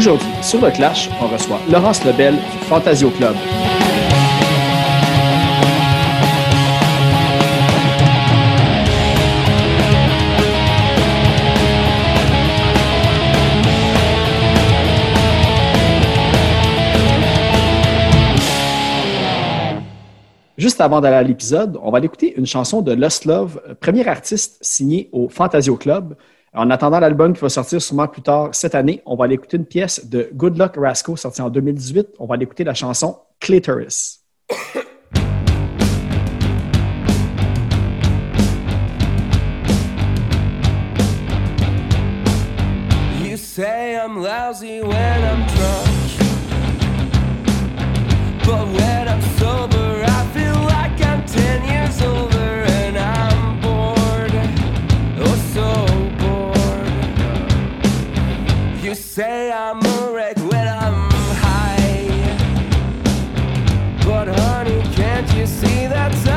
Aujourd'hui, sur le Clash, on reçoit Laurence Lebel du Fantasio Club. Juste avant d'aller à l'épisode, on va écouter une chanson de Lost Love, premier artiste signé au Fantasio Club. En attendant l'album qui va sortir sûrement plus tard cette année, on va aller écouter une pièce de Good Luck Rasco sortie en 2018. On va aller écouter la chanson Clitoris. You say I'm lousy when I'm drunk. But when I'm sober, I feel like I'm 10 years say I'm a wreck when I'm high. But honey, can't you see that's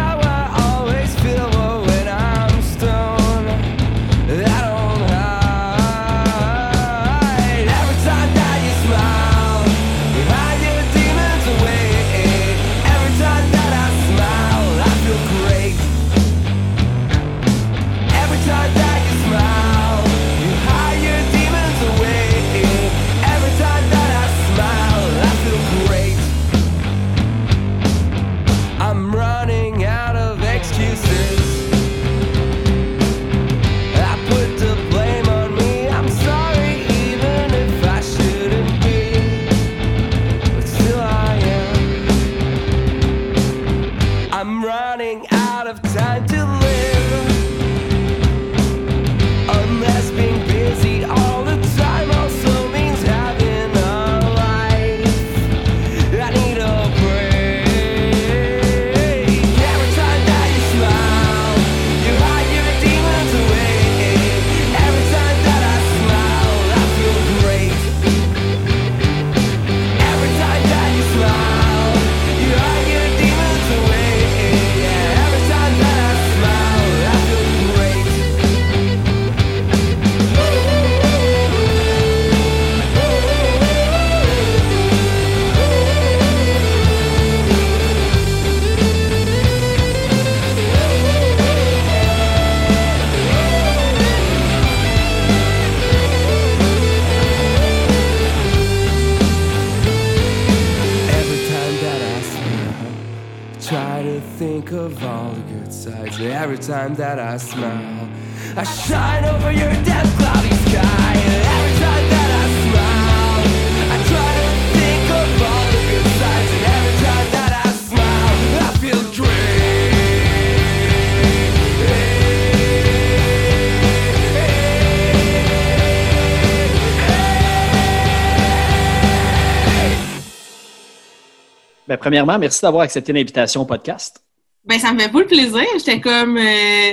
premièrement, merci d'avoir accepté l'invitation au podcast. Ben, ça me fait le plaisir. J'étais comme, euh,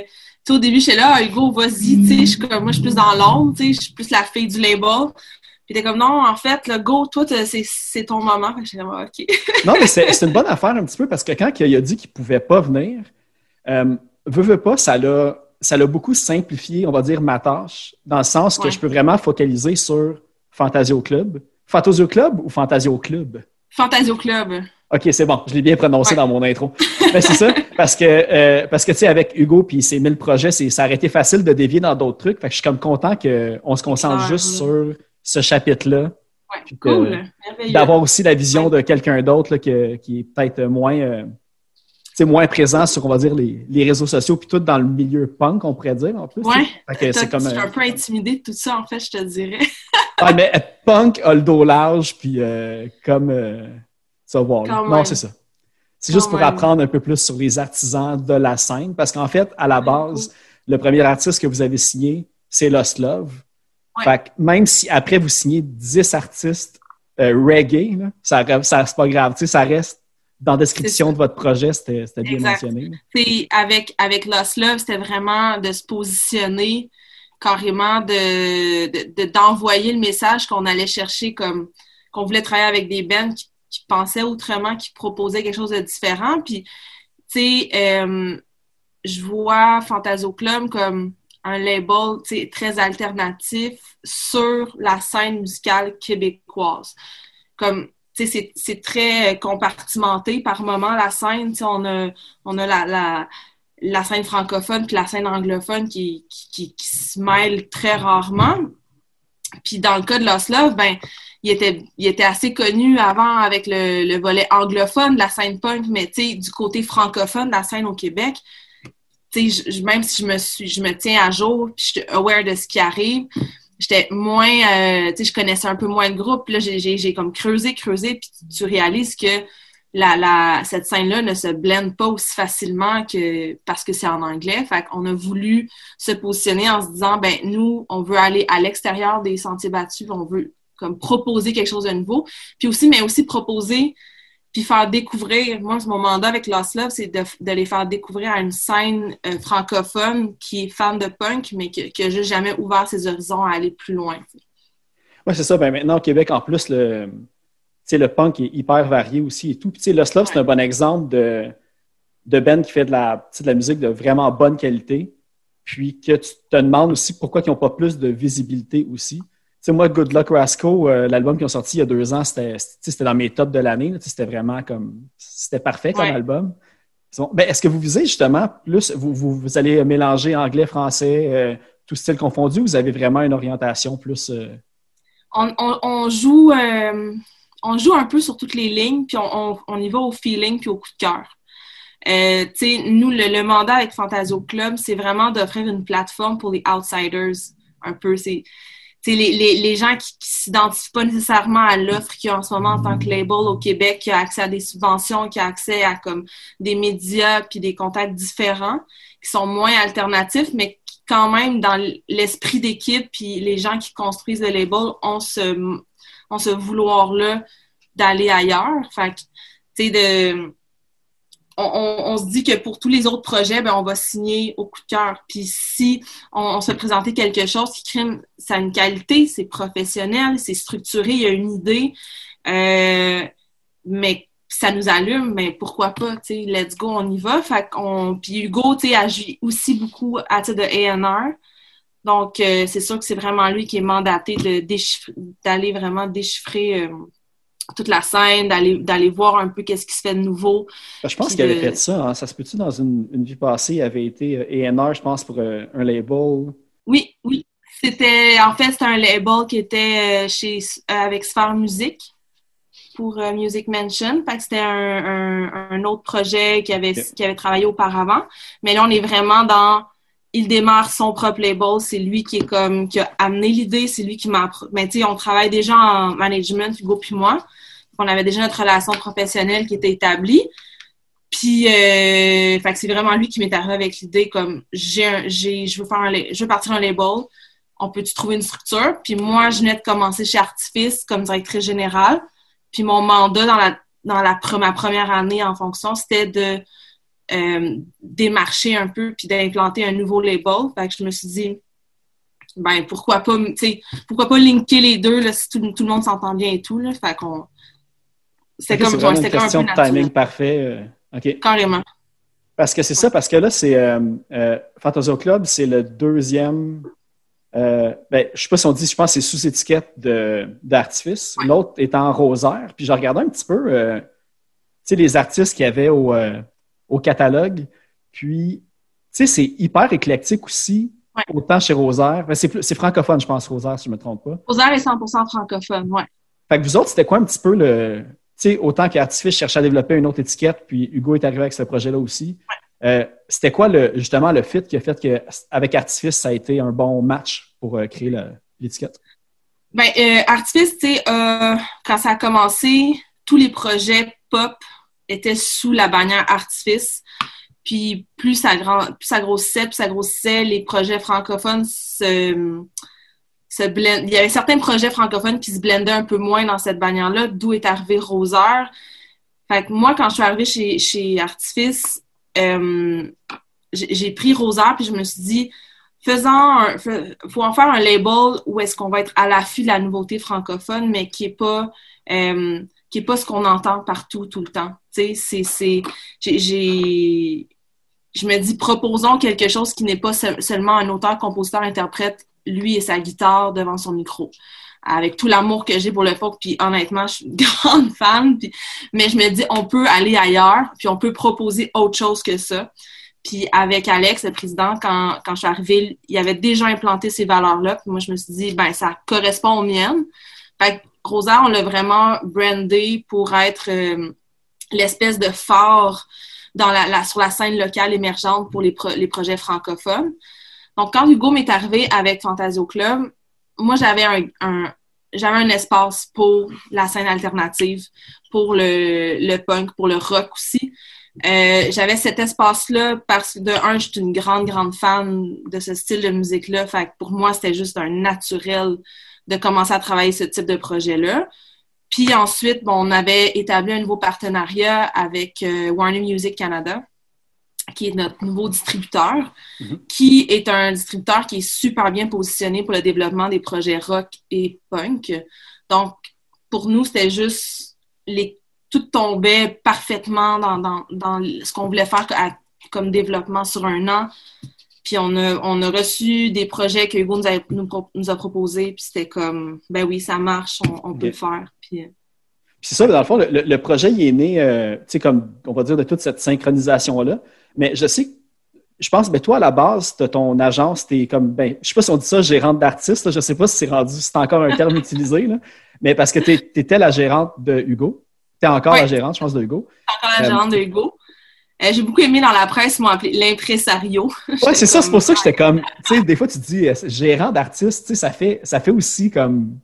au début, j'étais là, Ah, Hugo, vas-y, tu sais, je suis comme, moi, je suis plus dans l'ombre, tu sais, je suis plus la fille du label. Puis t'es comme, non, en fait, le go, toi, c'est ton moment. Fait que j'étais Ah, OK. Non, mais c'est une bonne affaire un petit peu parce que quand il a dit qu'il ne pouvait pas venir, euh, veut, veut pas, ça l'a ça l'a beaucoup simplifié, on va dire, ma tâche, dans le sens que Ouais. je peux vraiment focaliser sur Fantasio Club. Fantasio Club ou Fantasio Club? Fantasio Club. OK, c'est bon, je l'ai bien prononcé Ouais. dans mon intro. Ben, c'est ça, parce que, euh, parce que tu sais, avec Hugo puis ses 1000 projets, c'est- ça aurait été facile de dévier dans d'autres trucs. Fait que je suis comme content qu'on se concentre juste sur ce chapitre-là. Ouais, cool. D'avoir aussi la vision Ouais. de quelqu'un d'autre qui est peut-être moins, euh, tu sais, moins présent sur, on va dire, les, les réseaux sociaux, puis tout dans le milieu punk, on pourrait dire, en plus. Ouais. Fait que T'as- c'est comme... Je suis euh, un peu intimidée de tout ça, en fait, je te dirais. ah, mais euh, punk a le dos large, puis euh, comme... tu vas voir. là. Quand Non, c'est ça. C'est juste pour même. apprendre un peu plus sur les artisans de la scène, parce qu'en fait, à la base, le premier artiste que vous avez signé, c'est Lost Love. Ouais. Fait que même si après vous signez 10 artistes euh, reggae, là, ça, ça c'est pas grave, tu sais, ça reste dans la description de votre projet, c'était bien Exact. mentionné. avec, avec Lost Love, c'était vraiment de se positionner carrément, de, de- de- d'envoyer le message qu'on allait chercher comme qu'on voulait travailler avec des bands qui, qui pensaient autrement, qui proposaient quelque chose de différent. Puis, tu sais, euh, je vois Fantasio Club comme un label très alternatif sur la scène musicale québécoise. Comme c'est très compartimenté par moment la scène. On a, on a la, la, la, scène francophone puis la scène anglophone qui, qui, qui, se mêlent très rarement. Puis dans le cas de Lost Love, ben, il était, il était assez connu avant avec le, le volet anglophone de la scène punk, mais du côté francophone de la scène au Québec, je, même si je me suis, je me tiens à jour, puis je suis aware de ce qui arrive, j'étais moins, euh, tu je connaissais un peu moins de groupes. Là, j'ai comme creusé, creusé, puis tu réalises que la, la, cette scène-là ne se blende pas aussi facilement que parce que c'est en anglais. Fait qu'on a voulu se positionner en se disant, ben nous, on veut aller à l'extérieur des sentiers battus, on veut comme proposer quelque chose de nouveau. Puis aussi, mais aussi proposer puis faire découvrir, moi, mon mandat avec Lost Love, c'est de, les faire découvrir à une scène euh, francophone qui est fan de punk, mais qui n'a jamais ouvert ses horizons à aller plus loin. Oui, c'est ça. Ben, maintenant, au Québec, en plus, le, le punk est hyper varié aussi et tout. Puis, Lost Love, c'est un bon exemple de, de Ben qui fait de la, de la musique de vraiment bonne qualité, puis que tu te demandes aussi pourquoi ils n'ont pas plus de visibilité aussi sais, moi, Good Luck Rasco, euh, l'album qu'ils ont sorti il y a deux ans, c'était dans mes tops de l'année. C'était vraiment comme. C'était parfait comme album. Ben, Est-ce que vous visez justement plus, vous, vous, allez mélanger anglais, français, euh, tout style confondu, ou vous avez vraiment une orientation plus. Euh? On, on, joue, on joue un peu sur toutes les lignes, puis on, on y va au feeling puis au coup de cœur. nous, le, le, mandat avec Fantasio Club, c'est vraiment d'offrir une plateforme pour les outsiders. Un peu, c'est les, les, les, gens qui, qui s'identifient pas nécessairement à l'offre qu'il y a en ce moment en tant que label au Québec, qui a accès à des subventions, qui a accès à comme des médias puis des contacts différents, qui sont moins alternatifs, mais qui quand même dans l'esprit d'équipe puis les gens qui construisent le label ont ce ont ce vouloir là d'aller ailleurs. Fait sais de on, se dit que pour tous les autres projets, ben, on va signer au coup de cœur. Puis si on, se présentait quelque chose qui crée, ça a une qualité, c'est professionnel, c'est structuré, il y a une idée, euh, mais ça nous allume, mais pourquoi pas, tu sais, let's go, on y va. Qu'on, puis Hugo, tu agit aussi beaucoup à titre de A&R. Donc, euh, c'est sûr que c'est vraiment lui qui est mandaté de d'aller vraiment déchiffrer euh, toute la scène, d'aller, voir un peu qu'est-ce qui se fait de nouveau. Ben, je pense qu'il avait fait ça. Hein. Ça se peut-tu dans une, vie passée, il avait été ENR, je pense, pour euh, un label? Oui, oui. C'était, en fait, c'était un label qui était euh, chez, euh, avec Sphere Music pour Music Mansion. Fait que c'était un, autre projet qui avait, qui avait travaillé auparavant. Mais là, on est vraiment dans il démarre son propre label, c'est lui qui est comme qui a amené l'idée, c'est lui qui m'a mais tu sais on travaille déjà en management Hugo puis moi on avait déjà notre relation professionnelle qui était établie. Puis, euh, fait c'est vraiment lui qui m'est arrivé avec l'idée comme j'ai, j'ai, je veux faire un, je veux partir un label. On peut-tu trouver une structure? Puis moi, je venais de commencer chez Artifice comme directrice générale. Puis mon mandat dans la dans la ma première année en fonction, c'était de euh, démarcher un peu puis d'implanter un nouveau label. Fait que je me suis dit, ben pourquoi pas, pourquoi pas linker les deux là, si tout, tout le monde s'entend bien et tout là. Fait qu'on c'est comme une question de timing parfait. Euh, Carrément. Parce que c'est ça, parce que là, c'est euh, euh Club, c'est le deuxième. Euh, ben, je sais pas si on dit, je pense que c'est sous étiquette d'artifice. L'autre est en rosaire. Puis je regardais un petit peu les artistes qu'il y avait au, au catalogue. Puis, tu sais, c'est hyper éclectique aussi, autant chez Rosaire. C'est francophone, je pense, Rosaire, si je ne me trompe pas. Rosaire est 100% francophone, oui. Fait que vous autres, c'était quoi un petit peu le, sais, autant qu'Artifice cherchait à développer une autre étiquette, puis Hugo est arrivé avec ce projet-là aussi. Euh, c'était quoi le, justement le fit qui a fait qu'avec Artifice, ça a été un bon match pour euh, créer l'étiquette? Ben, euh, Artifice, tu sais, quand ça a commencé, tous les projets pop étaient sous la bannière Artifice. Puis plus ça, grand, plus ça grossissait, plus ça grossissait, les projets francophones se, il y avait certains projets francophones qui se blendaient un peu moins dans cette bannière-là, d'où est arrivé Roseur. Fait que moi, quand je suis arrivée chez, Artifice, euh, j'ai pris Roseur puis je me suis dit, faisant faut en faire un label où est-ce qu'on va être à l'affût de la nouveauté francophone, mais qui est pas euh, qui est pas ce qu'on entend partout tout le temps. Tu sais, c'est j'ai je me dis, proposons quelque chose qui n'est pas seulement un auteur, compositeur, interprète, lui et sa guitare devant son micro. Avec tout l'amour que j'ai pour le folk, puis honnêtement, je suis une grande fan, mais je me dis, on peut aller ailleurs, puis on peut proposer autre chose que ça. Puis avec Alex, le président, quand, quand je suis arrivée, il avait déjà implanté ces valeurs-là. Puis moi, je me suis dit, ben ça correspond aux miennes. Fait que Rosa, on l'a vraiment brandé pour être euh, l'espèce de phare sur la scène locale émergente pour les, projets francophones. Donc, quand Hugo m'est arrivé avec Fantasio Club, moi, j'avais un, j'avais un espace pour la scène alternative, pour le, le punk, pour le rock aussi. Euh, j'avais cet espace-là parce que, de un, je suis une grande, grande fan de ce style de musique-là. Fait que pour moi, c'était juste un naturel de commencer à travailler ce type de projet-là. Puis ensuite, bon, on avait établi un nouveau partenariat avec euh, Warner Music Canada, qui est notre nouveau distributeur, mm-hmm. qui est un distributeur qui est super bien positionné pour le développement des projets rock et punk. Donc, pour nous, c'était juste les tout tombait parfaitement dans, dans, dans ce qu'on voulait faire comme développement sur un an. Puis on a, on a reçu des projets que Hugo nous a, nous, a proposés, puis c'était comme, ben oui, ça marche, on, peut le faire. Puis, euh, c'est ça, dans le fond, le, projet, il est né, euh, tu sais, comme on va dire, de toute cette synchronisation-là. Mais je sais je pense, ben toi, à la base, tu ton agence, tu es comme, ben, je sais pas si on dit ça, gérante d'artiste, je sais pas si c'est rendu, c'est encore un terme utilisé, là, mais parce que tu étais la gérante de Hugo. Tu es encore la gérante, je pense, de Hugo. Encore la gérante de euh, Hugo. Euh, j'ai beaucoup aimé dans la presse, ils m'ont appelé l'impresario. Oui, c'est ça, c'est pour ça que j'étais comme, tu sais, des fois tu te dis, gérant d'artiste, tu sais, ça fait, ça fait aussi comme,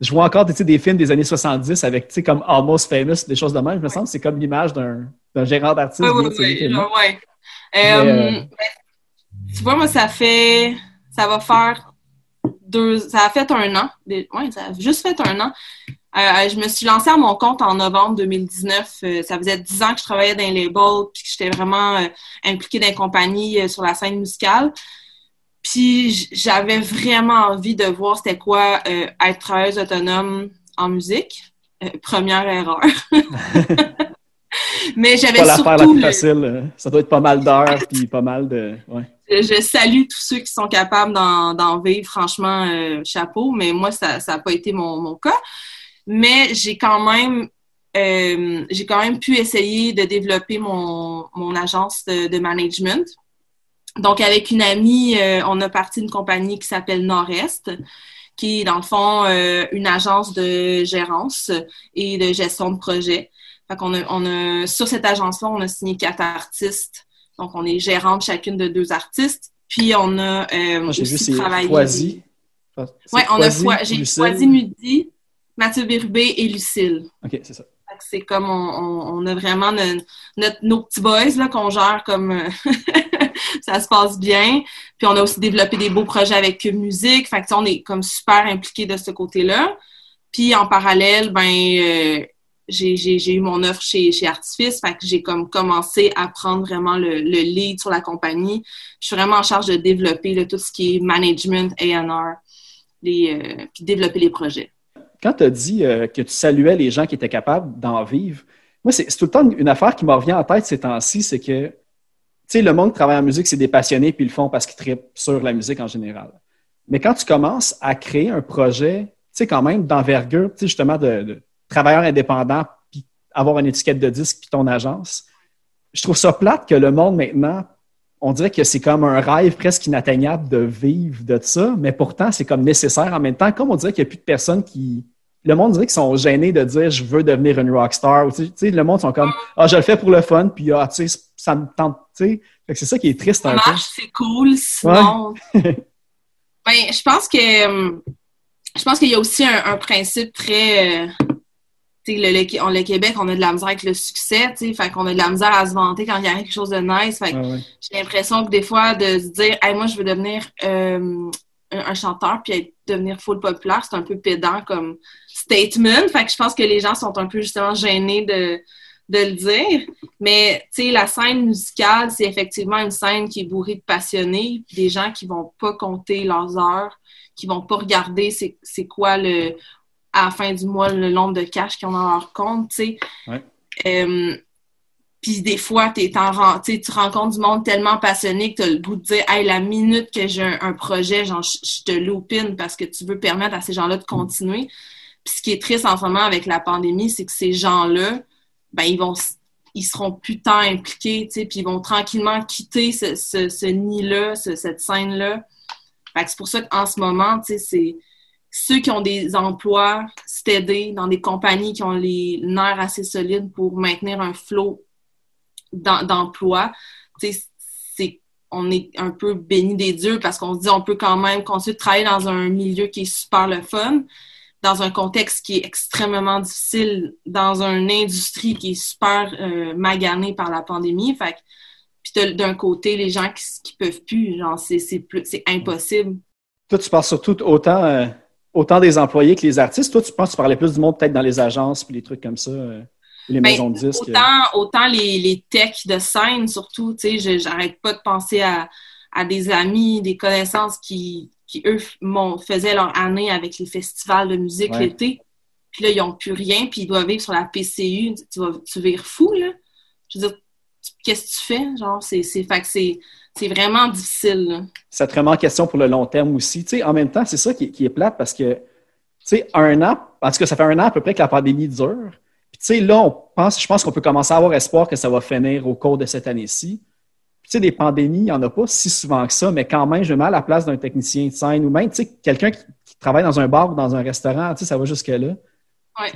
je vois encore des films des années 70 avec, tu sais, comme Almost Famous, des choses de même, je me sens, c'est comme l'image d'un gérant d'artiste. Oui, oui, oui. Euh, tu vois, moi, ça fait, ça va faire deux, ça a fait un an, oui, ça a juste fait un an euh, je me suis lancée à mon compte en novembre 2019. Euh, ça faisait dix ans que je travaillais dans les labels puis que j'étais vraiment euh, impliquée dans les compagnies sur la scène musicale. Puis j'avais vraiment envie de voir c'était quoi être travailleuse autonome en musique. première erreur. Mais j'avais surtout... la plus facile. Ça doit être pas mal d'heures puis pas mal de... Ouais. Je, salue tous ceux qui sont capables d'en vivre. Franchement, chapeau. Mais moi, ça n'a pas été mon, mon cas mais j'ai quand même euh, j'ai quand même pu essayer de développer mon, mon agence de, management. Donc, avec une amie, euh, on a parti d'une compagnie qui s'appelle Nord-Est, qui est dans le fond euh, une agence de gérance et de gestion de projet. Fait qu'on a, on a, sur cette agence-là, on a signé quatre artistes. Donc, on est gérante chacune de deux artistes. Puis, on a euh, J'ai vu, c'est Foisy. Oui, on a j'ai Foisy Mudi, Mathieu Birubé et Lucille. OK, c'est ça. C'est comme on, a vraiment notre, nos petits boys là, qu'on gère comme euh, ça se passe bien. Puis on a aussi développé des beaux projets avec Cube Musique. Fait que, on est comme super impliqués de ce côté-là. Puis en parallèle, ben euh, j'ai eu mon offre chez, chez Artifice. Fait que j'ai comme commencé à prendre vraiment le, lead sur la compagnie. Je suis vraiment en charge de développer tout ce qui est management, A&R, euh, puis développer les projets quand tu as dit euh, que tu saluais les gens qui étaient capables d'en vivre, moi, c'est tout le temps une affaire qui me revient en tête ces temps-ci, c'est que, tu sais, le monde qui travaille en musique, c'est des passionnés, puis ils le font parce qu'ils trippent sur la musique en général. Mais quand tu commences à créer un projet, tu sais, quand même, d'envergure, tu sais, justement, de, de travailleur indépendant, puis avoir une étiquette de disque, puis ton agence, je trouve ça plate que le monde maintenant on dirait que c'est comme un rêve presque inatteignable de vivre de ça, mais pourtant, c'est comme nécessaire en même temps. Comme on dirait qu'il n'y a plus de personnes qui. Le monde dirait qu'ils sont gênés de dire je veux devenir une rockstar. Tu sais, le monde sont comme Ah, je le fais pour le fun, puis ah, tu sais, ça me tente. Tu sais. c'est ça qui est triste un marche, c'est cool, sinon. ben, je pense que je pense qu'il y a aussi un, principe très. Euh, le, le, Québec, on a de la misère avec le succès, tu fait qu'on a de la misère à se vanter quand il y a quelque chose de nice. j'ai l'impression que des fois, de se dire, hey, moi, je veux devenir euh, un, chanteur puis devenir full populaire, c'est un peu pédant comme statement. Fait que je pense que les gens sont un peu justement gênés de, de le dire. Mais, tu sais, la scène musicale, c'est effectivement une scène qui est bourrée de passionnés, des gens qui vont pas compter leurs heures, qui vont pas regarder c'est quoi le à la fin du mois le nombre de cash qu'ils ont dans leur compte, tu sais. Euh, Puis des fois, en, tu rencontres du monde tellement passionné que tu as le goût de dire Hey, la minute que j'ai un, projet, genre, je te loupine parce que tu veux permettre à ces gens-là de continuer. Ce qui est triste en ce moment avec la pandémie, c'est que ces gens-là, ben, ils vont ils seront plus tant impliqués, puis ils vont tranquillement quitter ce, ce, nid-là, cette scène-là. c'est pour ça qu'en ce moment, c'est ceux qui ont des emplois stédés dans des compagnies qui ont les nerfs assez solides pour maintenir un flot d'emploi, c'est on est un peu béni des dieux parce qu'on se dit on peut quand même continuer de travailler dans un milieu qui est super le fun, dans un contexte qui est extrêmement difficile, dans une industrie qui est super euh, maganée par la pandémie. Fait puis d'un côté, les gens qui, qui peuvent plus, genre, c'est impossible. Toi, tu parles surtout autant, euh, autant des employés que les artistes. Toi, tu penses que tu parlais plus du monde peut-être dans les agences puis les trucs comme ça. Euh? les ben, maisons de disques. Autant, les, les techs de scène, surtout, tu sais, j'arrête pas de penser à, des amis, des connaissances qui, qui eux, faisaient leur année avec les festivals de musique l'été. Puis là, ils n'ont plus rien, puis ils doivent vivre sur la PCU. Tu vas tu vires fou, là. Je veux dire, qu'est-ce que tu fais? Genre, c'est, c'est, c'est vraiment difficile. Ça te remet en question pour le long terme aussi. Tu sais, en même temps, c'est ça qui, qui est plate parce que, tu sais, un an, en tout cas, ça fait un an à peu près que la pandémie dure tu sais, là, on pense, je pense qu'on peut commencer à avoir espoir que ça va finir au cours de cette année-ci. Tu sais, des pandémies, il n'y en a pas si souvent que ça, mais quand même, je mets à la place d'un technicien de scène ou même, tu sais, quelqu'un qui, travaille dans un bar ou dans un restaurant, tu sais, ça va jusque-là.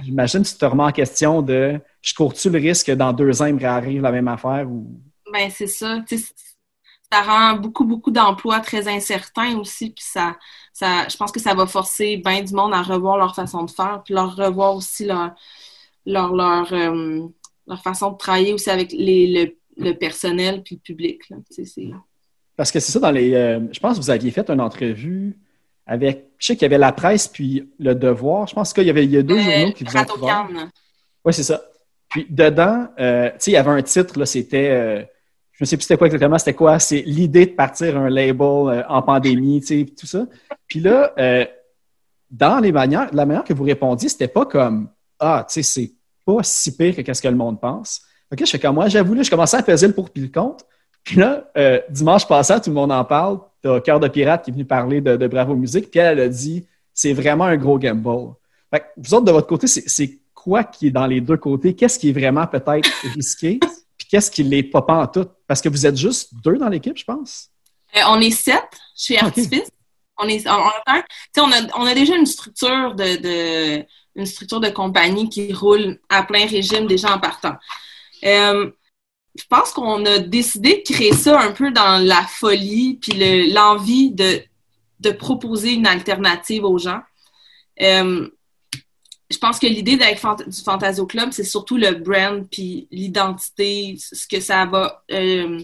J'imagine que tu te remets en question de je cours-tu le risque que dans deux ans, il me réarrive la même affaire ou? Ben, c'est ça. ça rend beaucoup, beaucoup d'emplois très incertains aussi. Puis ça, ça, je pense que ça va forcer bien du monde à revoir leur façon de faire, puis leur revoir aussi leur, leur, leur, euh, leur façon de travailler aussi avec les, le, personnel puis le public. Parce que c'est ça, dans les. Euh, je pense que vous aviez fait une entrevue avec. Je sais qu'il y avait la presse puis le devoir. Je pense qu'il y avait il y a deux euh, journaux qui vous ont Oui, c'est ça. Puis dedans, tu sais, il y avait un titre, là, c'était. je ne sais plus c'était quoi exactement, c'était quoi? C'est l'idée de partir un label en pandémie, tu sais, tout ça. Puis là, dans les manières, la manière que vous répondiez, c'était pas comme Ah, tu sais, c'est pas si pire que ce que le monde pense. OK, je fais comme moi, j'avoue, là, je commençais à peser le pour puis le contre. Puis là, euh, dimanche passant, tout le monde en parle. T'as Cœur de Pirate qui est venu parler de, Bravo Musique, puis elle, elle a dit c'est vraiment un gros gamble. Fait que vous autres, de votre côté, c'est quoi qui est dans les deux côtés? Qu'est-ce qui est vraiment peut-être risqué? Puis qu'est-ce qui l'est pas en tout? Parce que vous êtes juste deux dans l'équipe, je pense. Euh, on est sept chez Artifice. On, est, on, on, a, on a déjà une structure de une structure de compagnie qui roule à plein régime déjà en partant. Euh, je pense qu'on a décidé de créer ça un peu dans la folie puis l'envie de, de proposer une alternative aux gens. Euh, je pense que l'idée du Fantasio Club, c'est surtout le brand puis l'identité, ce que ça va euh,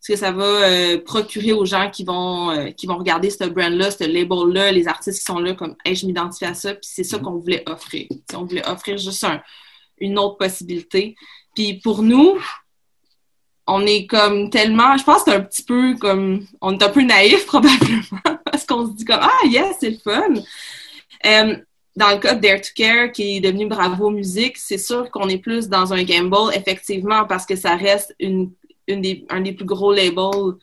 ce que ça va euh, procurer aux gens qui vont, euh, qui vont regarder ce brand-là, ce label-là, les artistes qui sont là, comme hey, je m'identifie à ça, puis c'est ça mhm. qu'on voulait offrir. on voulait offrir juste une autre possibilité. Puis pour nous, on est comme tellement, je pense que c'est un petit peu comme, on est un peu naïf probablement, parce qu'on se dit comme, ah yes, c'est le fun. Euh, dans le cas de Dare to Care, qui est devenu Bravo Musique, c'est sûr qu'on est plus dans un gamble, effectivement, parce que ça reste une des, un des plus gros labels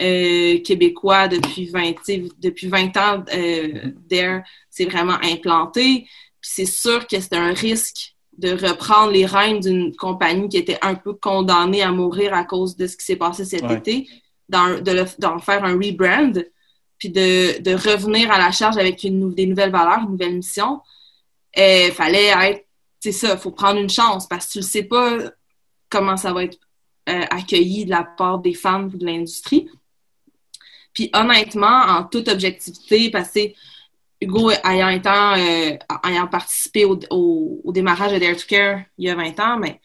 euh, québécois depuis 20, depuis 20 ans. Euh, Dare c'est vraiment implanté. c'est sûr que c'est un risque de reprendre les rênes d'une compagnie qui était un peu condamnée à mourir à cause de ce qui s'est passé cet été, d'en faire un rebrand, puis de, de, revenir à la charge avec une, des nouvelles valeurs, une nouvelle mission. Il fallait être, c'est ça, il faut prendre une chance parce que tu ne sais pas comment ça va être euh, accueilli de la part des fans de l'industrie. Puis honnêtement, en toute objectivité, parce que Hugo ayant, étant, euh, ayant participé au, au, démarrage de Dare to Care il y a 20 ans, mais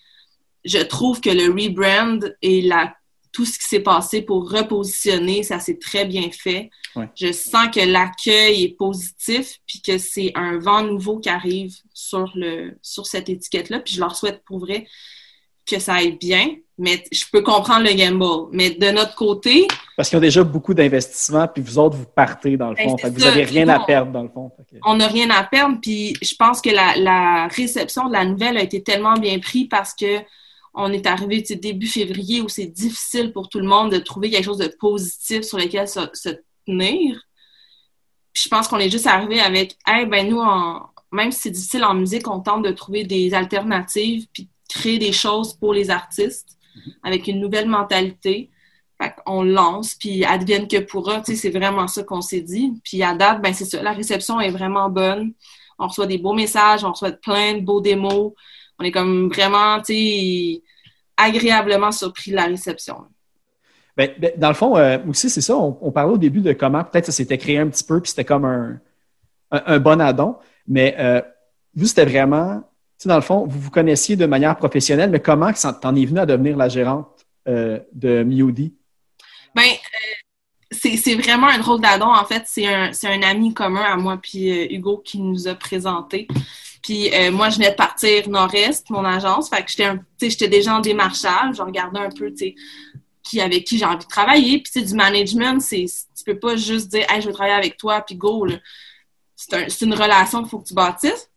je trouve que le rebrand et la, tout ce qui s'est passé pour repositionner, ça s'est très bien fait. Je sens que l'accueil est positif, puis que c'est un vent nouveau qui arrive sur, le, sur cette étiquette-là. Puis je leur souhaite pour vrai que ça aille bien, mais je peux comprendre le gamble. Mais de notre côté... Parce qu'il y a déjà beaucoup d'investissements, puis vous autres, vous partez dans le ben, fond. vous n'avez rien à perdre dans le fond. On n'a rien à perdre, puis je pense que la, réception de la nouvelle a été tellement bien prise parce que on est arrivé début février où c'est difficile pour tout le monde de trouver quelque chose de positif sur lequel se, tenir. je pense qu'on est juste arrivé avec, hey, ben nous, même si c'est difficile en musique, on tente de trouver des alternatives puis créer des choses pour les artistes avec une nouvelle mentalité. on lance, puis advienne que pourra. C'est vraiment ça qu'on s'est dit. Puis à date, ben c'est ça. La réception est vraiment bonne. On reçoit des beaux messages, on reçoit plein de beaux démos on est comme vraiment, agréablement surpris de la réception. Ben, ben dans le fond, euh, aussi, c'est ça, on, parlait au début de comment peut-être ça s'était créé un petit peu, puis c'était comme un, un, bon addon, mais euh, vous, c'était vraiment, sais, dans le fond, vous vous connaissiez de manière professionnelle, mais comment t'en es venu à devenir la gérante euh, de Miodi? Ben, c'est vraiment un drôle d'addon, en fait. C'est un, ami commun à moi puis Hugo qui nous a présenté. Puis euh, moi, je venais de partir Nord-Est, mon agence. Fait que j'étais déjà en démarchage. Je regardais un peu, qui, avec qui j'ai envie de travailler. Puis, du management, c'est, tu peux pas juste dire, hey, je veux travailler avec toi, puis go, C'est, une relation qu'il faut que tu bâtisses.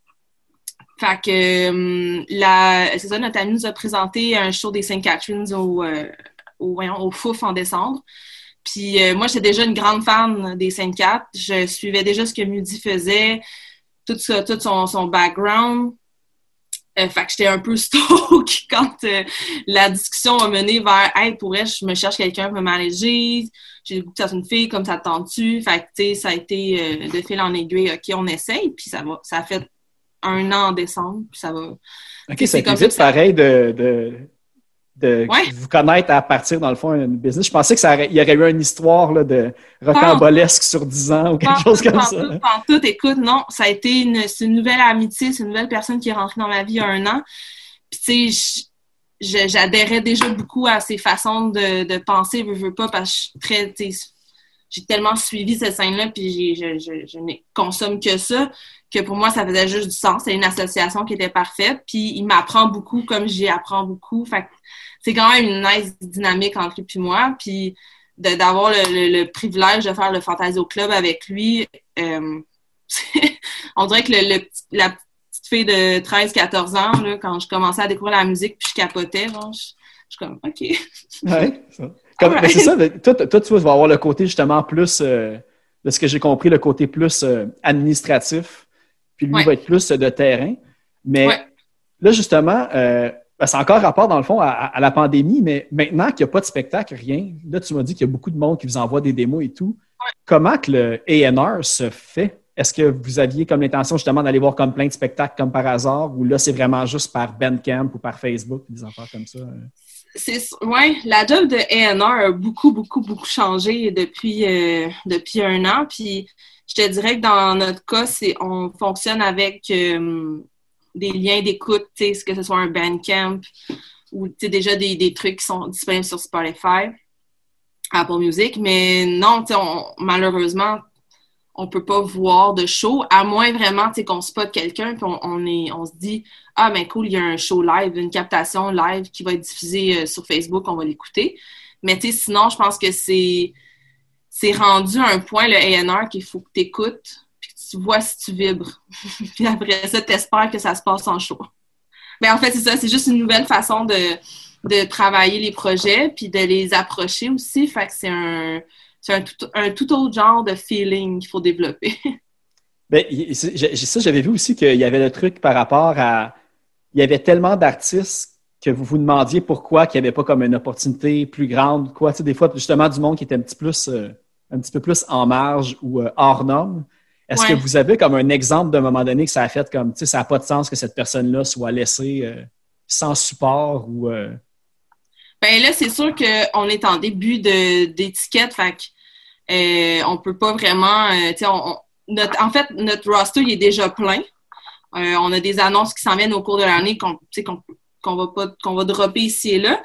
Fait que, euh, la, c'est ça, notre ami nous a présenté un show des St. Catharines au, euh, au, Fouf en décembre. Puis moi, j'étais déjà une grande fan des Saint Cat. Je suivais déjà ce que Mudi faisait tout, ça, tout son, son background. Euh, fait que j'étais un peu stoke quand euh, la discussion a mené vers Hey, pourrais je me cherche quelqu'un pour me manager. J'ai le goût que une fille, comme ça tente-tu? Fait que, tu sais, ça a été euh, de fil en aiguille, OK, on essaye, puis ça va. Ça a fait un an en décembre, puis ça va. OK, c'est comme vite pareil de, de vous connaître à partir, dans le fond, d'une business. Je pensais qu'il y aurait eu une histoire là, de rocambolesque sur 10 ans ou quelque chose comme ça. Tout, tout, écoute, non, ça a été une, une nouvelle amitié, c'est une nouvelle personne qui est rentrée dans ma vie il y a un an. Puis, tu sais, j'adhérais déjà beaucoup à ses façons de, de penser, je veux pas, parce que je suis très, j'ai tellement suivi cette scène-là, puis je, je, je ne consomme que ça, que pour moi, ça faisait juste du sens. C'est une association qui était parfaite, puis il m'apprend beaucoup comme j'y apprends beaucoup. Fait c'est quand même une nice dynamique entre lui et moi. Puis d'avoir le, privilège de faire le Fantasio Club avec lui, euh, on dirait que le, la petite fille de 13-14 ans, là, quand je commençais à découvrir la musique puis je capotais, je, suis comme OK. Ouais, c'est ça. Toi, toi, tu vas avoir le côté justement plus, euh, de ce que j'ai compris, le côté plus euh, administratif, puis lui va être plus de terrain. Mais là, justement, ben, c'est encore rapport, dans le fond, à, la pandémie, mais maintenant qu'il n'y a pas de spectacle, rien, là, tu m'as dit qu'il y a beaucoup de monde qui vous envoie des démos et tout. Comment que le A&R se fait? Est-ce que vous aviez comme l'intention justement d'aller voir comme plein de spectacles comme par hasard ou là, c'est vraiment juste par Bandcamp ou par Facebook, des affaires comme ça? C'est, ouais, la job de A&R a beaucoup, beaucoup, beaucoup changé depuis, euh, depuis un an. Puis je te dirais que dans notre cas, on fonctionne avec euh, des liens d'écoute, que ce soit un Bandcamp ou déjà des, trucs qui sont disponibles sur Spotify, Apple Music. Mais non, on, malheureusement, on peut pas voir de show, à moins vraiment qu'on spot quelqu'un puis on, on se dit Ah, ben cool, il y a un show live, une captation live qui va être diffusée euh, sur Facebook, on va l'écouter. Mais sinon, je pense que c'est c'est rendu un point, le ANR, qu'il faut que tu écoutes tu vois si tu vibres. puis après ça, tu espères que ça se passe en show. Mais ben, en fait, c'est ça, c'est juste une nouvelle façon de, de travailler les projets puis de les approcher aussi. Fait que c'est un, un, tout, un tout autre genre de feeling qu'il faut développer. Ben, ça, j'avais vu aussi qu'il y avait le truc par rapport à. Il y avait tellement d'artistes que vous vous demandiez pourquoi qu'il n'y avait pas comme une opportunité plus grande. Quoi, tu des fois, justement, du monde qui était un petit, plus, euh, un petit peu plus en marge ou euh, hors norme. Est-ce que vous avez comme un exemple d'un moment donné que ça a fait comme, tu sais, ça n'a pas de sens que cette personne-là soit laissée euh, sans support ou. Euh? Ben là, c'est sûr qu'on est en début d'étiquette, fait euh, on peut pas vraiment, tu sais, en fait, notre roster il est déjà plein. on a des annonces qui s'en viennent au cours de l'année qu'on qu'on va pas qu'on va dropper ici et là.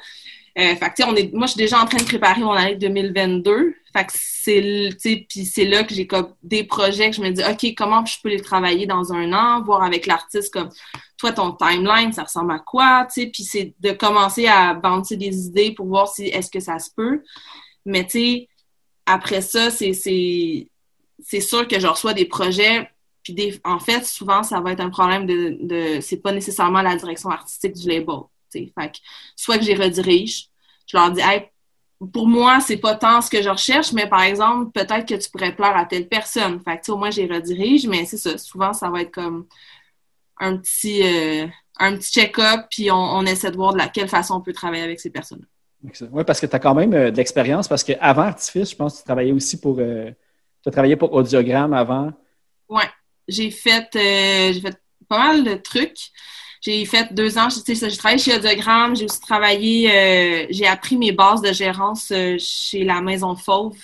Euh, fait que, on est, moi, je suis déjà en train de préparer mon année 2022. Fait que c'est, puis c'est là que j'ai comme des projets que je me dis, OK, comment je peux les travailler dans un an, voir avec l'artiste comme, toi, ton timeline, ça ressemble à quoi, puis c'est de commencer à bouncer des idées pour voir si, est-ce que ça se peut. Mais, après ça, c'est, c'est, sûr que je reçois des projets puis des, en fait, souvent, ça va être un problème de, c'est pas nécessairement la direction artistique du label. Fait que, soit que les redirige, je leur dis, hey, pour moi, c'est pas tant ce que je recherche, mais par exemple, peut-être que tu pourrais plaire à telle personne. Fait que, tu sais, au moins, je les redirige, mais c'est ça. Souvent, ça va être comme un petit, euh, un petit check-up, puis on, on essaie de voir de la, quelle façon on peut travailler avec ces personnes. Oui, parce que tu as quand même euh, de l'expérience, parce qu'avant Artifice, je pense que tu travaillais aussi pour. euh, tu as travaillé pour Audiogramme avant. Ouais, j'ai fait, j'ai fait pas mal de trucs. J'ai fait deux ans, j'ai travaillé chez Audiogramme, j'ai aussi travaillé, euh, j'ai appris mes bases de gérance euh, chez la Maison Fauve,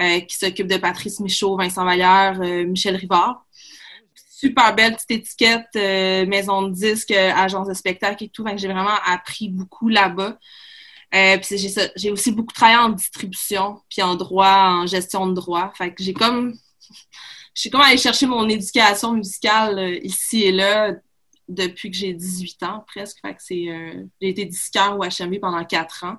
euh, qui s'occupe de Patrice Michaud, Vincent Vallière, Michel Rivard. Super belle petite étiquette, maison de disques, agence de spectacle et tout. J'ai vraiment appris beaucoup là-bas. J'ai aussi beaucoup travaillé en distribution, puis en droit, en gestion de droit. Fait que j'ai comme je suis comme allée chercher mon éducation musicale ici et là depuis que j'ai 18 ans presque. Fait que c'est euh, j'ai été disquaire au HMV pendant quatre ans.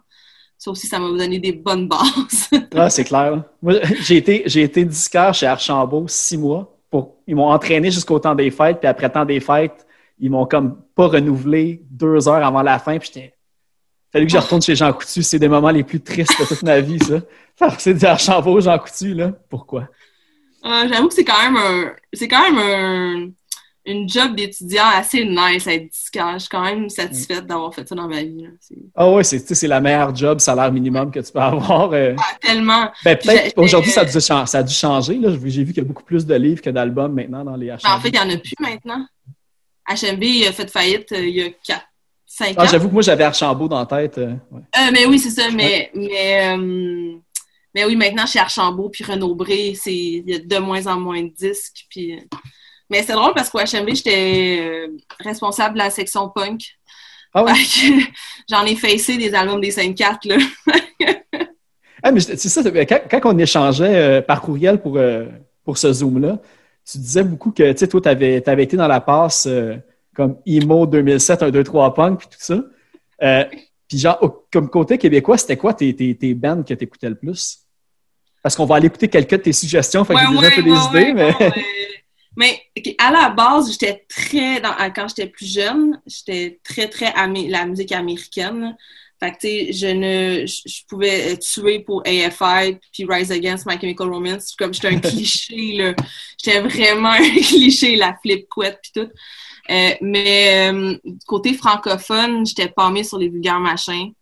Ça aussi, ça m'a donné des bonnes bases. Ah, c'est clair. Moi, j'ai été, j'ai été disquaire chez Archambault six mois. Pour, ils m'ont entraîné jusqu'au temps des fêtes, puis après le temps des fêtes, ils m'ont comme pas renouvelé deux heures avant la fin, puis j'étais. Fallu que je retourne chez Jean Coutu. C'est des moments les plus tristes de toute ma vie, ça. Faire c'est dire Archambault, Jean Coutu, là. Pourquoi? Euh, J'avoue que c'est quand même un c'est quand même un une job d'étudiant assez nice à être disquaire. Je suis quand même satisfaite d'avoir fait ça dans ma vie. Ah ouais, c'est, la meilleure job, salaire minimum que tu peux avoir. euh. tellement. Ben, peut-être aujourd'hui, ça, a dû chan- ça a dû changer. J'ai vu qu'il y a beaucoup plus de livres que d'albums maintenant dans les HMV. Ben, en fait, il n'y en a plus maintenant. HMV a fait faillite euh, il y a 4, 5 ans. Ah, j'avoue que moi, j'avais Archambault dans la tête. euh, ouais. Mais oui, c'est ça. Mais, mais, mais oui, maintenant, chez Archambault puis Renaud Bré, c'est, il y a de moins en moins de disques. Puis, mais c'est drôle parce qu'au HMV, j'étais euh, responsable de la section punk. Ah ouais? J'en ai facé des albums des 5-4, là. Ah, mais c'est ça, quand, quand on échangeait euh, par courriel pour, euh, pour ce Zoom-là, tu disais beaucoup que, tu sais, toi, tu avais, été dans la passe euh, comme Emo 2007, 1, 2, 3 Punk, puis tout ça. Euh, puis genre, au- comme côté québécois, c'était quoi tes, tes, tes bands que tu écoutais le plus? Parce qu'on va aller écouter quelques de tes suggestions, fait que j'ai déjà un peu des ouais, idées, mais... Mais à la base, j'étais très dans, quand j'étais plus jeune, j'étais très très amé- la musique américaine. Fait que tu sais, je ne je, je pouvais tuer pour AFI puis Rise Against My Chemical Romance comme j'étais un cliché là. J'étais vraiment un cliché la flip couette puis tout. Euh, mais euh, côté francophone, j'étais palmée sur les vulgaires machins.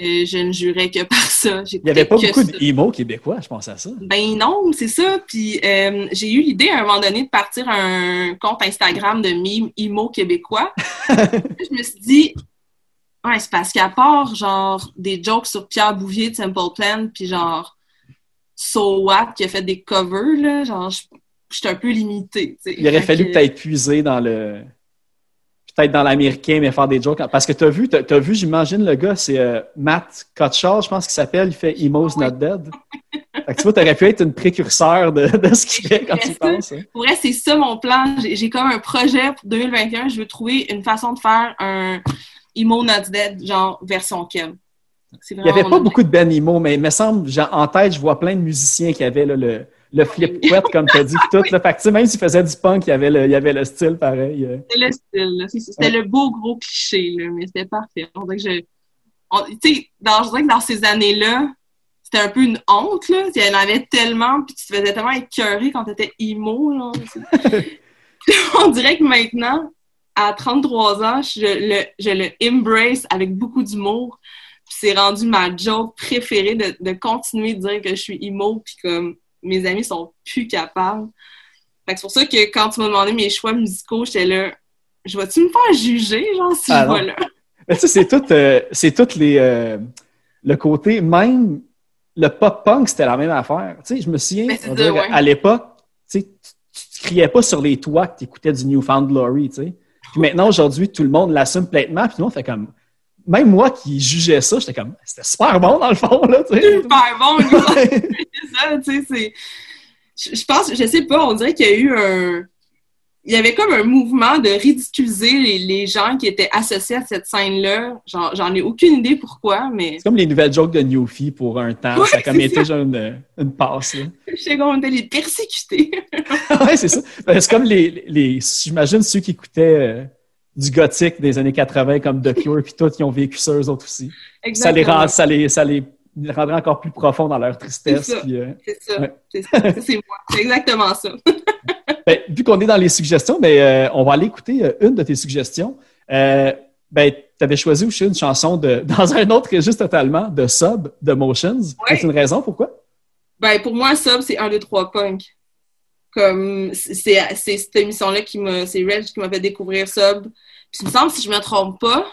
Euh, je ne jurais que par ça. Il n'y avait pas que beaucoup ça. d'emo québécois, je pense à ça. Ben non, c'est ça. Puis euh, j'ai eu l'idée à un moment donné de partir un compte Instagram de mime emo québécois. je me suis dit, ouais, c'est parce qu'à part genre des jokes sur Pierre Bouvier de Simple Plan, puis genre So What qui a fait des covers, là, genre suis un peu limitée. tu. Il aurait Fait fallu que- peut-être puiser dans le. Peut-être dans l'américain, mais faire des jokes. Parce que tu as vu, t'as, vu, j'imagine, le gars, c'est euh, Matt Cutshall, je pense qu'il s'appelle, il fait Emo's Not Dead. Fait que tu vois, t'aurais pu être une précurseur de, de ce qu'il fait quand tu penses. hein. Pour vrai, c'est ça mon plan. J'ai comme un projet pour 2021. Je veux trouver une façon de faire un Emo Not Dead, genre version Ken. C'est Il n'y avait pas beaucoup de Ben Emo, mais il me semble, en tête, je vois plein de musiciens qui avaient là, le, le flip couette, comme tu as dit, tout. Là. Fait que, même s'il faisait du punk, il y avait le, il y avait le style pareil. euh. C'était le style. C'était le beau gros cliché, là, mais c'était parfait. On dirait que je. on- Tu sais, dans, je dirais que dans ces années-là, c'était un peu une honte, là. Il y en avait tellement, puis tu te faisais tellement écœurer quand t'étais emo, là. On dirait que maintenant, à 33 ans, je le, je le embrace avec beaucoup d'humour. Puis c'est rendu ma joke préférée de, de continuer de dire que je suis emo, puis comme mes amis sont plus capables. Fait que c'est pour ça que quand tu m'as demandé mes choix musicaux, j'étais là, je vais-tu me faire juger, genre, si Ah je vais là? Mais tu sais, c'est tout, euh, c'est tout les, euh, le côté, même le pop-punk, c'était la même affaire. Tu sais, je me souviens, on ouais. à l'époque, tu sais, tu criais pas sur les toits que tu écoutais du Newfound Glory, tu sais. Puis maintenant, aujourd'hui, tout le monde l'assume pleinement, puis tout le monde fait comme... Même moi qui jugeais ça, j'étais comme, c'était super bon dans le fond, là, tu sais. Super bon, gars. c'est ça, tu sais. Je, pense, je sais pas, on dirait qu'il y a eu un... Il y avait comme un mouvement de ridiculiser les, les gens qui étaient associés à cette scène-là. J'en ai aucune idée pourquoi, mais C'est comme les nouvelles jokes de Newfie pour un temps. Ouais, ça a comme été genre une, une passe, là. je sais qu'on était les persécutés. ouais, c'est ça. Ben, C'est comme les, les j'imagine ceux qui écoutaient euh, du gothique des années 80 comme The Cure, puis tout, qui ont vécu ça eux autres aussi. Ça les, rend, ça, les, ça les rendrait encore plus profonds dans leur tristesse. C'est ça. puis, euh, C'est ça. Ouais. C'est ça. C'est moi. C'est exactement ça. Ben, vu qu'on est dans les suggestions, ben, euh, on va aller écouter euh, une de tes suggestions. Ben, tu avais choisi aussi une chanson de, dans un autre registre totalement, de Sub, de Motions. Ouais. C'est une raison pourquoi? Ben, pour moi, Sub, c'est 1, 2, 3 punk. Comme, c'est c'est cette émission-là qui m'a, c'est Reg qui m'a fait découvrir Sub. Puis, il me semble, si je me trompe pas,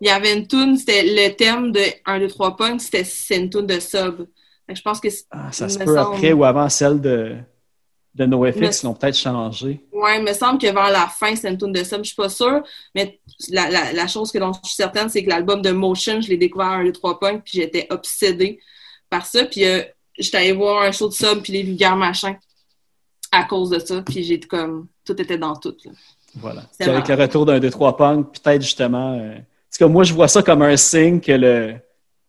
il y avait une tune, c'était le thème de 1, 2, 3 punk, c'était, c'est une tune de Sub. Je pense que, Ah, ça se peut semble. après ou avant celle de, de NoFX, Me- ils l'ont peut-être changé. ouais, il me semble que vers la fin, c'est une tune de Sub, je suis pas sûre, mais la, la, la chose que dont je suis certaine, c'est que l'album de Motion, je l'ai découvert à 1, 2, 3 punk, puis j'étais obsédée par ça, puis euh, j'étais allée voir un show de Sub, puis les vulgaires machins, à cause de ça, puis j'ai comme, tout était dans tout, là. Voilà. Puis avec le retour d'un 2-3 punk, peut-être justement. euh, cas, moi, je vois ça comme un signe que le,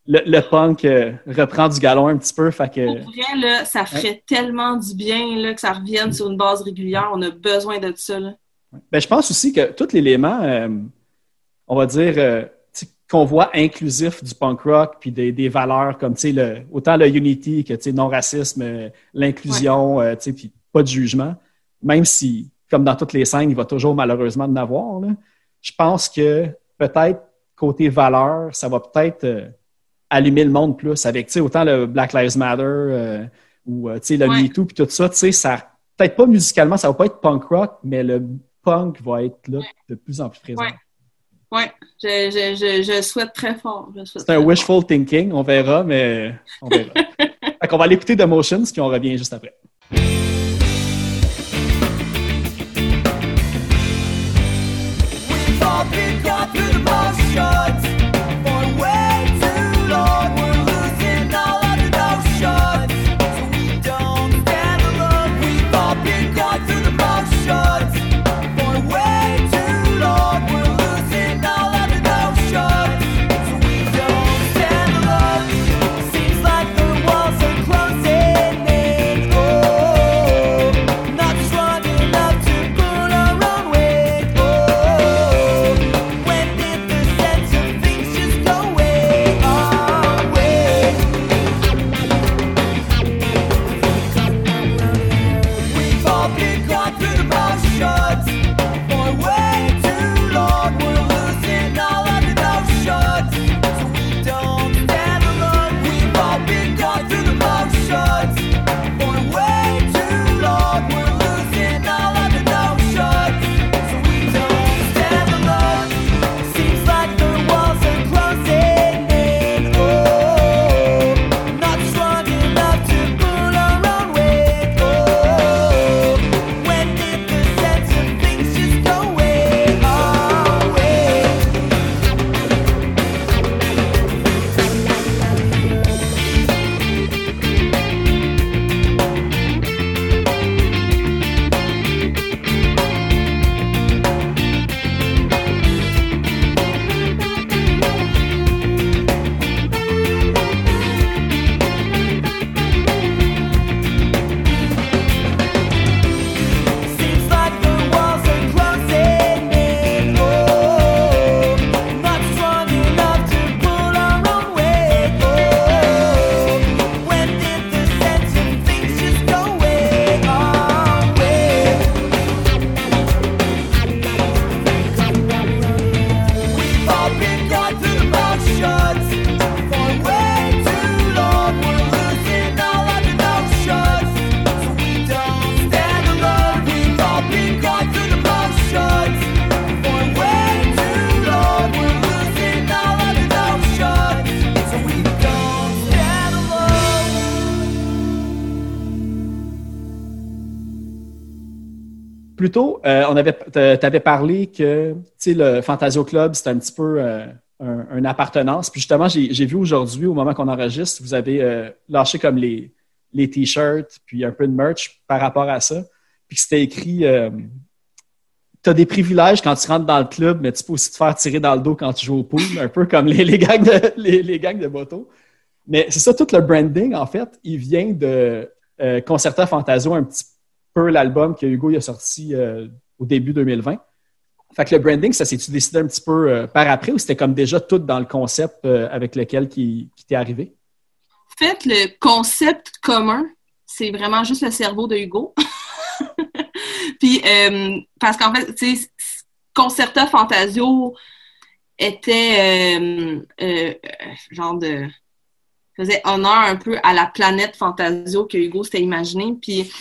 le, le punk euh, reprend du galon un petit peu. Fait que, Pour vrai, là, ça ferait tellement du bien là, que ça revienne sur une base régulière. On a besoin de ça. Là. ben, je pense aussi que tout l'élément, euh, on va dire, euh, qu'on voit inclusif du punk rock, puis des, des valeurs comme tu sais, le, autant le unity que tu sais, non-racisme, euh, l'inclusion, euh, tu sais, puis pas de jugement, même si, comme dans toutes les scènes, il va toujours malheureusement en avoir. là. Je pense que peut-être côté valeur, ça va peut-être euh, allumer le monde plus avec tu sais, autant le Black Lives Matter euh, ou euh, tu sais, le Ouais. MeToo, puis tout ça, tu sais, ça peut-être pas musicalement, ça va pas être punk rock, mais le punk va être là de plus en plus présent. Ouais. Ouais, je, je, je, je souhaite très fort. C'est un wishful thinking, on verra, mais on verra. fait qu'on va l'écouter de Motions, puis on revient juste après. Euh, on avait, tu avais parlé que tu le Fantasio Club, c'est un petit peu euh, un, appartenance. Puis justement, j'ai vu aujourd'hui, au moment qu'on enregistre, vous avez euh, lâché comme les, t-shirts, puis un peu de merch par rapport à ça. Puis c'était écrit euh, Tu as des privilèges quand tu rentres dans le club, mais tu peux aussi te faire tirer dans le dos quand tu joues au pool, un peu comme les, gangs de, les. Mais c'est ça, tout le branding, en fait, il vient de euh, Concerta Fantasio, un petit l'album que Hugo il a sorti euh, au début 2020. Fait que le branding, ça s'est-tu décidé un petit peu euh, par après ou c'était comme déjà tout dans le concept euh, avec lequel qui, qui t'est arrivé? En fait, le concept commun, c'est vraiment juste le cerveau de Hugo. Puis, parce qu'en fait, tu sais, Concerta Fantasio était genre de faisait honneur un peu à la planète Fantasio que Hugo s'était imaginé. Puis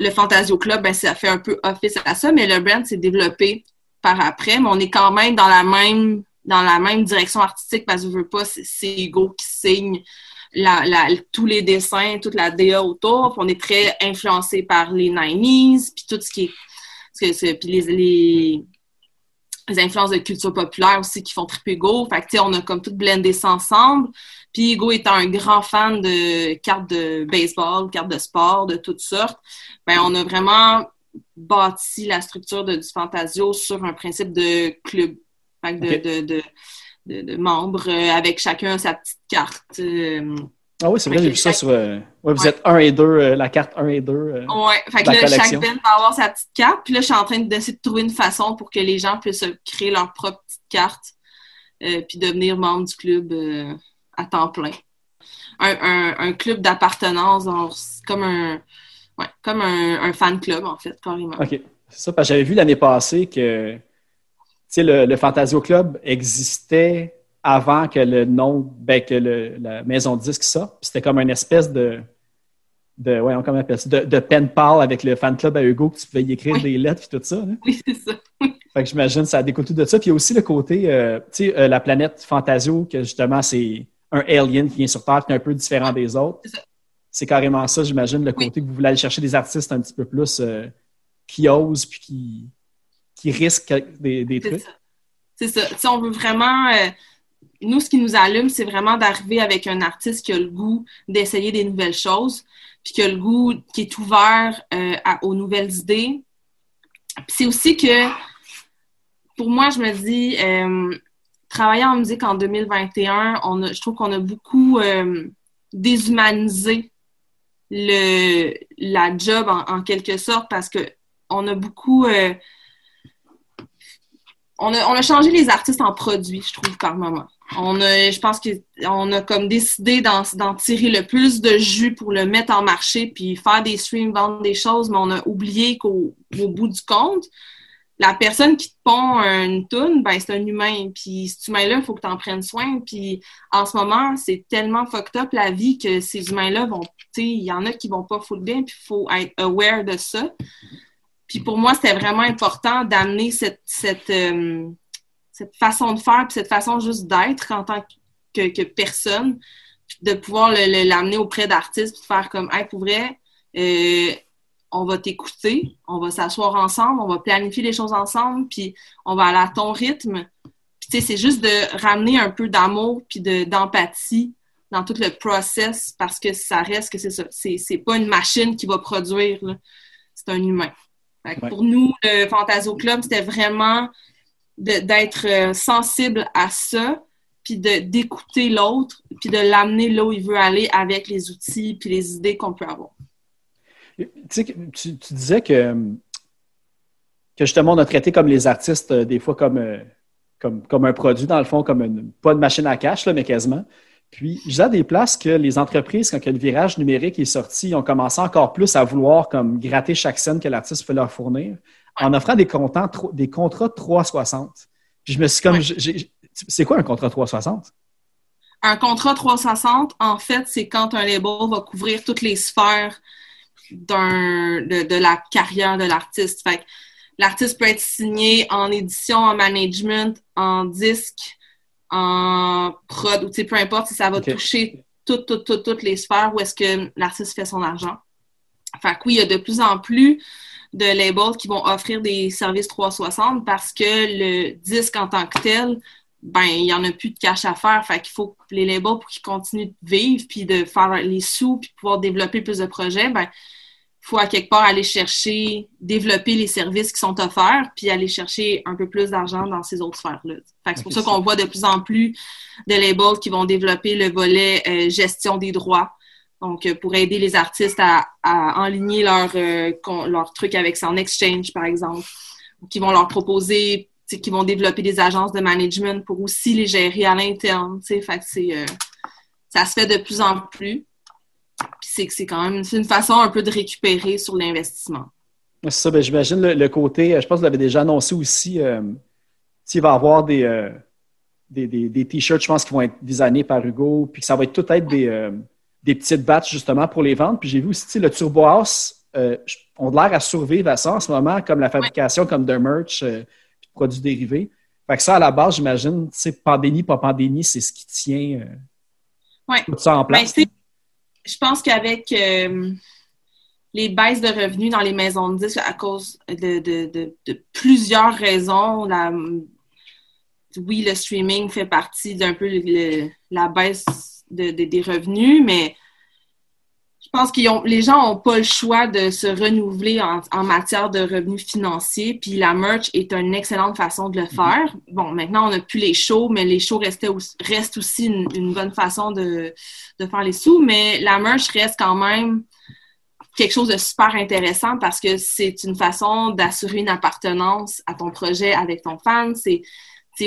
le Fantasio Club, ben, ça fait un peu office à ça, mais le brand s'est développé par après. Mais on est quand même dans la même direction artistique parce que je veux pas, c'est Hugo qui signe tous les dessins, toute la DA autour. Puis on est très influencé par les 90s, puis tout ce qui est. Puis les, influences de culture populaire aussi qui font triper Hugo. Fait que, on a comme tout blendé ça ensemble. Puis Hugo étant un grand fan de cartes de baseball, cartes de sport, de toutes sortes, ben on a vraiment bâti la structure de, du Fantasio sur un principe de club. De, membres euh, avec chacun sa petite carte. euh, Ah oui, c'est vrai, j'ai vu ça sur. euh, ouais, vous Ouais. êtes 1 et 2, la carte 1 et 2. euh. Ouais, fait que chaque band va avoir sa petite carte. Puis là, je suis en train d'essayer de trouver une façon pour que les gens puissent euh, créer leur propre petite carte euh, puis devenir membre du club euh, à temps plein. Un, un, un club d'appartenance, comme un ouais, comme un, un fan club, en fait, carrément. OK. C'est ça, parce que j'avais vu l'année passée que le, le Fantasio Club existait avant que le nom, ben, que le- la maison de disque sorte. Puis c'était comme une espèce de. de ouais, comment on appelle ça? De, de pen pal avec le fan club à Hugo, que tu pouvais y écrire Oui. des lettres et tout ça. là. Oui, c'est ça. Fait que j'imagine ça découle tout de ça. Puis il y a aussi le côté, euh, tu sais, euh, la planète Fantasio, que justement, c'est un alien qui vient sur Terre, qui est un peu différent des autres. C'est carrément ça, j'imagine, le Oui. côté que vous voulez aller chercher des artistes un petit peu plus euh, qui osent puis qui, qui risquent des, trucs. ça. C'est ça. Sais, on veut vraiment. euh, nous, ce qui nous allume, c'est vraiment d'arriver avec un artiste qui a le goût d'essayer des nouvelles choses, puis qui a le goût, qui est ouvert euh, à- aux nouvelles idées. Puis c'est aussi que, pour moi, je me dis, travailler en musique en 2021, on a, je trouve qu'on a beaucoup euh, déshumanisé le, la job en, quelque sorte parce que on a beaucoup. euh, on a, on a changé les artistes en produits, je trouve, par moment. On a, je pense qu'on a comme décidé d'en tirer le plus de jus pour le mettre en marché, puis faire des streams, vendre des choses, mais on a oublié qu'au au bout du compte, la personne qui te pond une toune, ben c'est un humain. Puis cet humain-là, il faut que tu en prennes soin. Puis en ce moment, c'est tellement fucked up la vie que ces humains-là vont, tu il y en a qui vont pas full bien, puis il faut être aware de ça. Puis pour moi, c'était vraiment important d'amener cette, euh, façon de faire, puis cette façon juste d'être en tant que, personne, de pouvoir l'amener auprès d'artistes, puis de faire comme, hey, pour vrai, euh, on va t'écouter, on va s'asseoir ensemble, on va planifier les choses ensemble, puis on va aller à ton rythme. Puis tu sais, c'est juste de ramener un peu d'amour puis de d'empathie dans tout le process parce que ça reste que c'est ça. C'est, pas une machine qui va produire, c'est un humain. Fait que Ouais. Pour nous, le Fantasio Club, c'était vraiment d'être euh, sensible à ça, puis d'écouter l'autre, puis de l'amener là où il veut aller avec les outils puis les idées qu'on peut avoir. Tu tu, disais que, que justement, on a traité comme les artistes euh, des fois comme, euh, comme, comme un produit, dans le fond, comme une, pas une machine à cash, là, mais quasiment. Puis, je disais à des places que les entreprises, quand le virage numérique est sorti, ils ont commencé encore plus à vouloir comme gratter chaque scène que l'artiste peut leur fournir en offrant des, tro- des contrats 360. Puis, je me suis comme. Ouais. j'ai- j'ai- c'est quoi un contrat 360? Un contrat 360, en fait, c'est quand un label va couvrir toutes les sphères d'un, de, de la carrière de l'artiste. Fait que l'artiste peut être signé en édition, en management, en disque, en prod, ou peu importe si ça va toucher toutes, toutes, toutes, toutes les sphères où est-ce que l'artiste fait son argent. Fait que oui, il y a de plus en plus de labels qui vont offrir des services 360 parce que le disque en tant que tel, ben, il n'y en a plus de cash à faire. Fait qu'il faut que les labels, pour qu'ils continuent de vivre, puis de faire les sous, puis pouvoir développer plus de projets, ben, faut à quelque part aller chercher, développer les services qui sont offerts, puis aller chercher un peu plus d'argent dans ces autres sphères-là. C'est pour ça qu'on voit de plus en plus de labels qui vont développer le volet euh, gestion des droits. Donc, euh, pour aider les artistes à, à enligner leur, euh, leur truc avec son exchange, par exemple, ou qui vont leur proposer qui vont développer des agences de management pour aussi les gérer à l'interne. Fait que c'est, euh, ça se fait de plus en plus. C'est c'est quand même une façon un peu de récupérer sur l'investissement. C'est ça, ben, j'imagine le, côté, je pense que vous l'avez déjà annoncé aussi, euh, s'il va y avoir des, euh, des, des, t-shirts, je pense, qui vont être designés par Hugo, puis que ça va être tout être des, des petites batches justement pour les ventes. Puis j'ai vu aussi le Turbo House, on a l'air à survivre à ça en ce moment, comme la fabrication, comme de merch, produits dérivés. Fait que ça, à la base, j'imagine, pandémie, pas pandémie, c'est ce qui tient euh, tout ça en place. Ben, je pense qu'avec euh, les baisses de revenus dans les maisons de disques à cause de, plusieurs raisons, oui, le streaming fait partie d'un peu la baisse des revenus, mais je pense que les gens n'ont pas le choix de se renouveler en, matière de revenus financiers, puis la merch est une excellente façon de le faire. Bon, maintenant, on n'a plus les shows, mais les shows restent aussi une, bonne façon de, faire les sous, mais la merch reste quand même quelque chose de super intéressant parce que c'est une façon d'assurer une appartenance à ton projet avec ton fan. C'est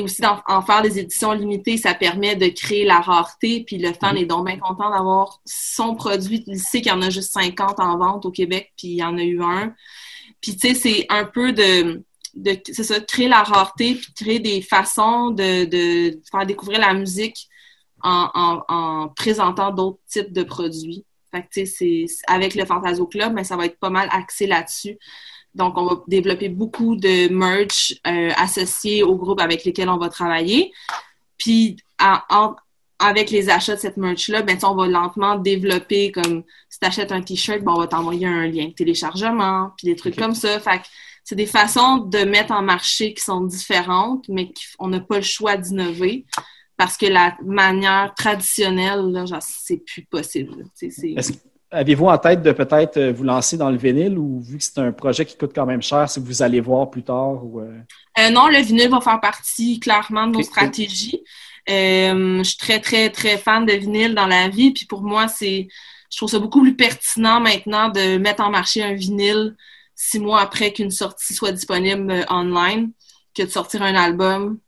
aussi en faire des éditions limitées, ça permet de créer la rareté, puis le fan est donc bien content d'avoir son produit. Il sait qu'il y en a juste 50 en vente au Québec, puis il y en a eu un. Puis tu sais, c'est un peu de, de c'est ça, créer la rareté, puis créer des façons de, de faire découvrir la musique en, en, présentant d'autres types de produits. Fait que tu sais, c'est avec le Fantasio Club, mais ça va être pas mal axé là-dessus. Donc, on va développer beaucoup de merch euh, associés au groupe avec lesquels on va travailler. Puis, avec les achats de cette merch-là, ben, on va lentement développer comme si tu achètes un T-shirt, ben, on va t'envoyer un lien de téléchargement, puis des trucs comme ça. Fait c'est des façons de mettre en marché qui sont différentes, mais on n'a pas le choix d'innover parce que la manière traditionnelle, là, genre, c'est plus possible. Avez-vous en tête de peut-être euh, vous lancer dans le vinyle ou vu que c'est un projet qui coûte quand même cher, si vous allez voir plus tard? Ou, euh? Euh, non, le vinyle va faire partie clairement de nos stratégies. je suis très, très, très fan de vinyle dans la vie. Puis pour moi, c'est je trouve ça beaucoup plus pertinent maintenant de mettre en marché un vinyle six mois après qu'une sortie soit disponible online que de sortir un album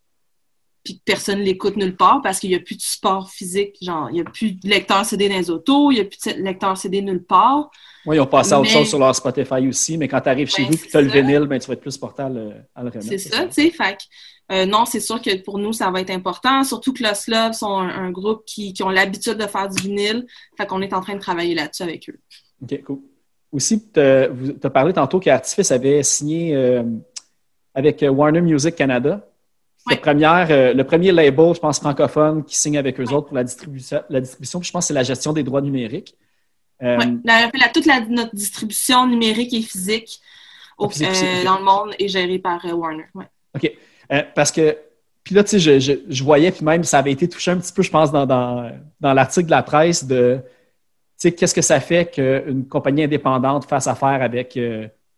puis que personne l'écoute nulle part parce qu'il n'y a plus de support physique. Genre, il n'y a plus de lecteur CD dans les autos, il n'y a plus de lecteur CD nulle part. Oui, ils ont passé à autre chose sur leur Spotify aussi, mais quand tu arrives chez ben, vous et tu as le vinyle, ben, tu vas être plus porté à le, remettre. C'est ça, tu sais. Fait euh, non, c'est sûr que pour nous, ça va être important. Surtout que Lost Love sont un, groupe qui, qui ont l'habitude de faire du vinyle. Fait qu'on est en train de travailler là-dessus avec eux. OK, cool. Aussi, tu as, parlé tantôt qu'Artifice avait signé euh, avec Warner Music Canada. Première, euh, le premier label, je pense, francophone qui signe avec eux autres pour la distribution. La distribution je pense que c'est la gestion des droits numériques. Euh, oui, toute notre distribution numérique et physique, euh, dans le monde est gérée par Warner. OK. parce que, puis là, tu sais, je, voyais, puis même, ça avait été touché un petit peu, je pense, dans, dans, l'article de la presse de, tu sais, qu'est-ce que ça fait qu'une compagnie indépendante fasse affaire avec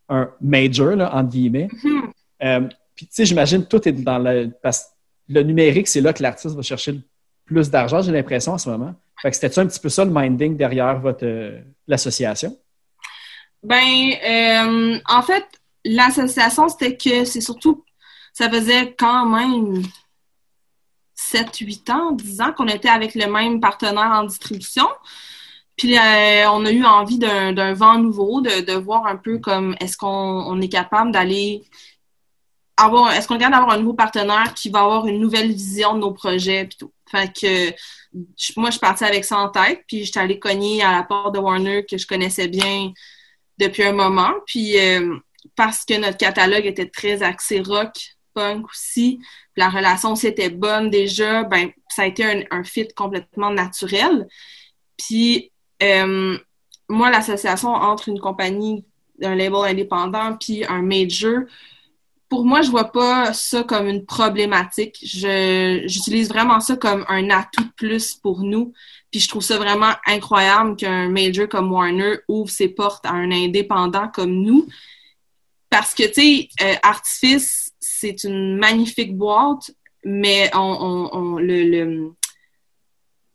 un major, là, entre guillemets. Mm-hmm. Puis, tu sais, j'imagine tout est dans le. Parce le numérique, c'est là que l'artiste va chercher le plus d'argent, j'ai l'impression, en ce moment. Fait que c'était un petit peu ça le minding derrière votre euh, l'association? Ben, euh, en fait, l'association, c'était que c'est surtout. Ça faisait quand même 7-8 ans, 10 ans qu'on était avec le même partenaire en distribution. Puis euh, on a eu envie d'un vent nouveau, de, de, voir un peu comme est-ce qu'on est capable d'aller est-ce qu'on regarde d'avoir un nouveau partenaire qui va avoir une nouvelle vision de nos projets et tout? Fait que moi, je suis partie avec ça en tête, puis j'étais allée cogner à la porte de Warner que je connaissais bien depuis un moment. Puis euh, parce que notre catalogue était très axé rock, punk aussi, la relation aussi était bonne déjà, ben ça a été un, fit complètement naturel. Puis euh, moi, l'association entre une compagnie, un label indépendant, puis un major, pour moi, je vois pas ça comme une problématique. j'utilise vraiment ça comme un atout de plus pour nous. Puis je trouve ça vraiment incroyable qu'un major comme Warner ouvre ses portes à un indépendant comme nous. Parce que, tu sais, euh, Artifice, c'est une magnifique boîte, mais on, on, le,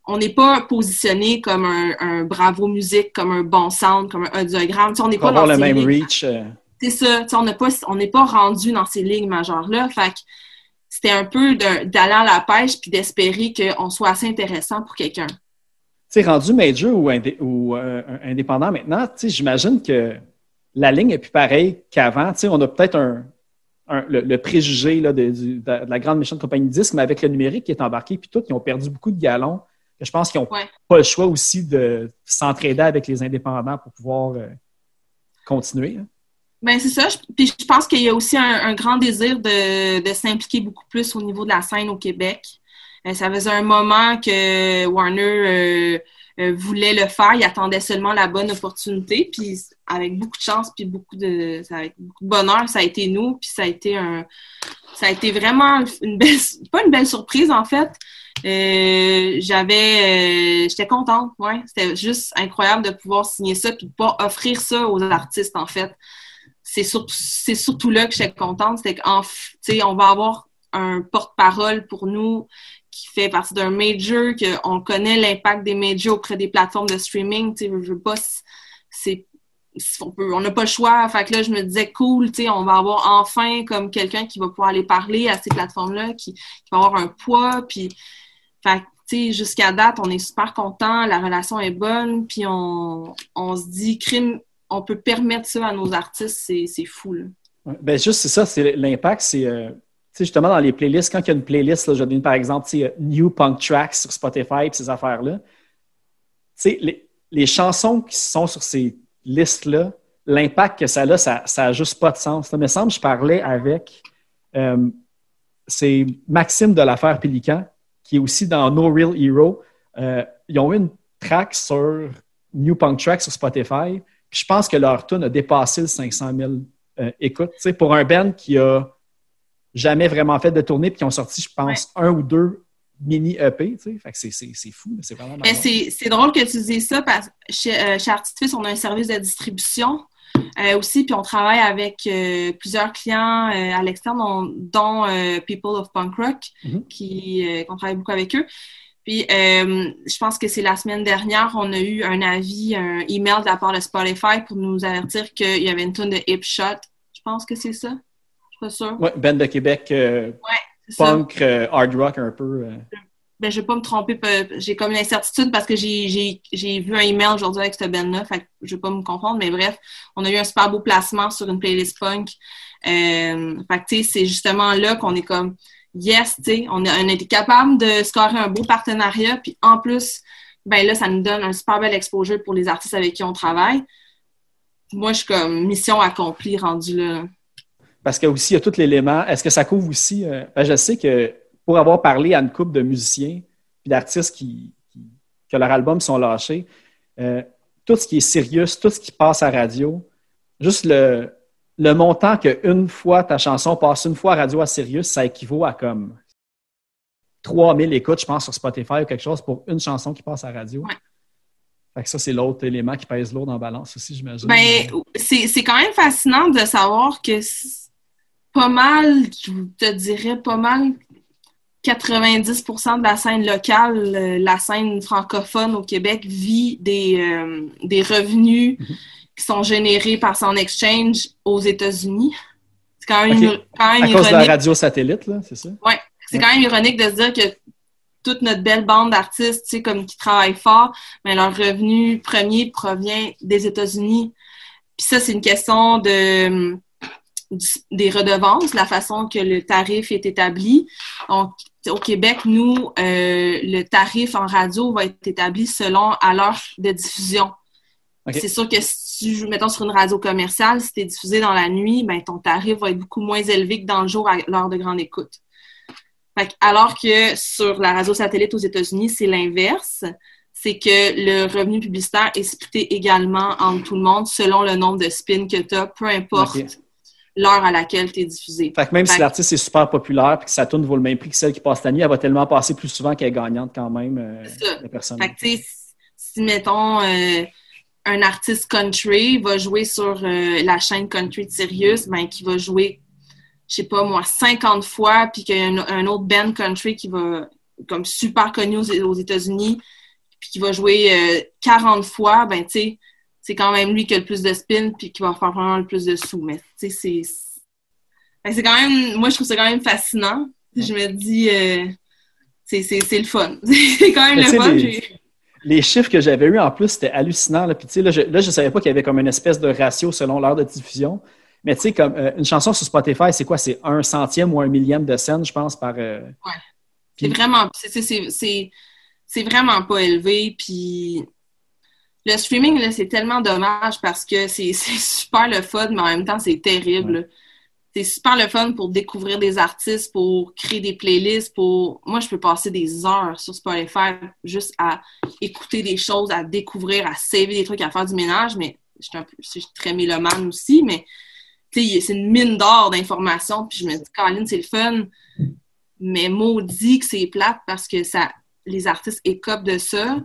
on n'est pas positionné comme un, bravo musique, comme un bon sound, comme un audiogramme. on n'est pas dans le même reach. C'est ça. On n'est pas, on pas rendu dans ces lignes majeures-là. Fait c'était un peu d'aller à la pêche puis d'espérer qu'on soit assez intéressant pour quelqu'un. Tu rendu major ou, ou euh, indépendant maintenant, j'imagine que la ligne est plus pareille qu'avant. On a peut-être un, le, préjugé là, de, la grande méchante compagnie de disques, mais avec le numérique qui est embarqué, puis tout, ils ont perdu beaucoup de galons. Je pense qu'ils n'ont pas le choix aussi de s'entraider avec les indépendants pour pouvoir euh, continuer. Hein. Ben c'est ça. Puis je pense qu'il y a aussi un, grand désir de, s'impliquer beaucoup plus au niveau de la scène au Québec. Euh, ça faisait un moment que Warner euh, voulait le faire. Il attendait seulement la bonne opportunité. Puis avec beaucoup de chance, puis beaucoup de, bonheur, ça a été nous. Puis ça a été un, ça a été vraiment une belle, pas une belle surprise en fait. Euh, j'avais, j'étais contente. Ouais, c'était juste incroyable de pouvoir signer ça puis de pouvoir offrir ça aux artistes en fait c'est surtout, là que j'étais contente. C'est qu'on va avoir un porte-parole pour nous qui fait partie d'un major, qu'on connaît l'impact des majors auprès des plateformes de streaming. Je veux pas, c'est on n'a pas le choix. Fait que là, je me disais, cool, on va avoir enfin comme quelqu'un qui va pouvoir aller parler à ces plateformes-là, qui, va avoir un poids. Puis, jusqu'à date, on est super content, la relation est bonne, puis on, on se dit, crime, on peut permettre ça à nos artistes, c'est fou. Ben juste, c'est ça, c'est l'impact, c'est euh, justement dans les playlists, quand il y a une playlist, là, je donne par exemple New Punk Tracks sur Spotify et ces affaires-là, les, les chansons qui sont sur ces listes-là, l'impact que ça a, ça n'a juste pas de sens. Ça me semble, je parlais avec euh, c'est Maxime de l'affaire Pélican, qui est aussi dans No Real Hero. Euh, ils ont eu une track sur New Punk Tracks sur Spotify je pense que leur tune a dépassé le 500 000 euh, écoutes. pour un band qui a jamais vraiment fait de tournée puis qui ont sorti, je pense, un ou deux mini EP, tu sais. c'est fou, c'est vraiment C'est drôle que tu dises ça parce que chez, euh, Artifice, on a un service de distribution euh, aussi, puis on travaille avec plusieurs clients à l'externe, dont, People of Punk Rock, mm-hmm. qui on travaille beaucoup avec eux. Puis, euh, je pense que c'est la semaine dernière, on a eu un avis, un email de la part de Spotify pour nous avertir qu'il y avait une tonne de hip shot. Je pense que c'est ça. Je suis pas sûre. Oui, Ben de Québec, euh, punk, euh, hard rock un peu. Ben, je vais pas me tromper. J'ai comme une incertitude parce que j'ai vu un email aujourd'hui avec ce band-là. Fait que je vais pas me confondre. Mais bref, on a eu un super beau placement sur une playlist punk. Euh, fait que, c'est justement là qu'on est comme yes, tu sais, on, a été capable de scorer un beau partenariat, puis en plus, ben là, ça nous donne un super bel exposure pour les artistes avec qui on travaille. Moi, je suis comme mission accomplie rendue là. Parce a aussi il y a tout l'élément. Est-ce que ça couvre aussi. Euh, ben, je sais que pour avoir parlé à une couple de musiciens puis d'artistes qui, que leurs albums sont lâchés, euh, tout ce qui est sérieux, tout ce qui passe à radio, juste le, le montant qu'une fois ta chanson passe une fois à Radio à Sirius, ça équivaut à comme 3000 écoutes, je pense, sur Spotify ou quelque chose pour une chanson qui passe à radio. Fait que ça, c'est l'autre élément qui pèse lourd la balance aussi, j'imagine. Ben, c'est quand même fascinant de savoir que pas mal, je te dirais pas mal 90% de la scène locale, euh, la scène francophone au Québec vit des, euh, des revenus mm-hmm qui sont générés par son exchange aux États-Unis. C'est quand même, quand même à cause de la radio satellite, là, c'est ça? Oui. C'est quand même ironique de se dire que toute notre belle bande d'artistes, tu sais, comme qui travaillent fort, mais leur revenu premier provient des États-Unis. Puis ça, c'est une question de des redevances, la façon que le tarif est établi. Donc, au Québec, nous, euh, le tarif en radio va être établi selon à l'heure de diffusion. C'est sûr que si mettons sur une radio commerciale, si tu es diffusé dans la nuit, ben, ton tarif va être beaucoup moins élevé que dans le jour à l'heure de grande écoute. alors que sur la radio satellite aux États-Unis, c'est l'inverse. C'est que le revenu publicitaire est splitté également entre tout le monde selon le nombre de spins que tu as, peu importe l'heure à laquelle tu es diffusé. Fait que même si l'artiste est super populaire et que sa tune vaut le même prix que celle qui passe la nuit, elle va tellement passer plus souvent qu'elle est gagnante quand même. Euh. Fait que, si, mettons, euh, un artiste country va jouer sur euh, la chaîne country de Sirius, ben, qui va jouer, je sais pas moi, 50 fois, puis qu'il y a un, autre band country qui va, comme super connu aux, États-Unis, puis qui va jouer 40 euh, fois, ben, tu sais, c'est quand même lui qui a le plus de spin, puis qui va faire vraiment le plus de sous. Mais, tu sais, c'est. Ben, c'est quand même. Moi, je trouve ça quand même fascinant. Je me dis, euh, c'est le fun. c'est quand même le fun. Les, chiffres que j'avais eus en plus, c'était hallucinant. Là. Puis, là, je ne savais pas qu'il y avait comme une espèce de ratio selon l'heure de diffusion. Mais tu sais, comme euh, une chanson sur Spotify, c'est quoi? C'est un centième ou un millième de scène, je pense, par. Euh, ouais. C'est vraiment. C'est vraiment pas élevé. Puis le streaming, c'est tellement dommage parce que c'est super le fun, mais en même temps, c'est terrible. C'est super le fun pour découvrir des artistes, pour créer des playlists, pour... Moi, je peux passer des heures sur Spotify juste à écouter des choses, à découvrir, à saver des trucs, à faire du ménage, mais je suis, un peu... très mélomane aussi, mais c'est une mine d'or d'informations, puis je me dis, Caroline, c'est le fun, mais maudit que c'est plate parce que ça, les artistes écopent de ça,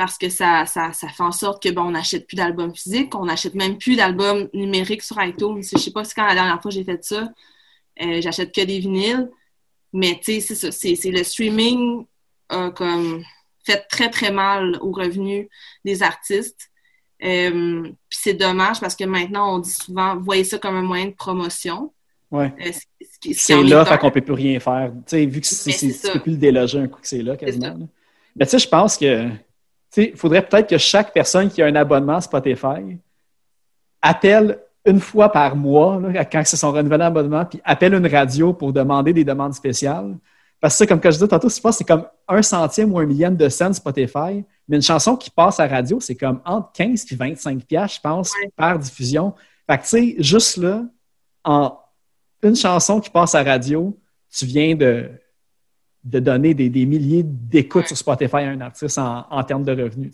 parce que ça, ça, ça fait en sorte que bon, on n'achète plus d'albums physiques, on n'achète même plus d'albums numériques sur iTunes. Je sais pas si quand la dernière fois j'ai fait ça, euh, j'achète que des vinyles. Mais tu sais, c'est ça. C'est, le streaming a comme fait très très mal aux revenus des artistes. Euh, puis c'est dommage parce que maintenant on dit souvent voyez ça comme un moyen de promotion. Ouais. Euh, c'est, là, fait qu'on peut plus rien faire. Tu sais, vu que c'est, tu peux plus le déloger un coup que c'est là quasiment. Mais tu sais, je pense que il faudrait peut-être que chaque personne qui a un abonnement Spotify appelle une fois par mois, quand c'est son renouvellement d'abonnement, puis appelle une radio pour demander des demandes spéciales. Parce que ça, comme je disais tantôt, c'est comme un centième ou un millième de scènes Spotify, mais une chanson qui passe à radio, c'est comme entre 15 et 25 piastres, je pense, par diffusion. Fait que, tu sais, juste là, en une chanson qui passe à radio, tu viens de, de donner des, milliers d'écoutes sur Spotify à un artiste en, termes de revenus.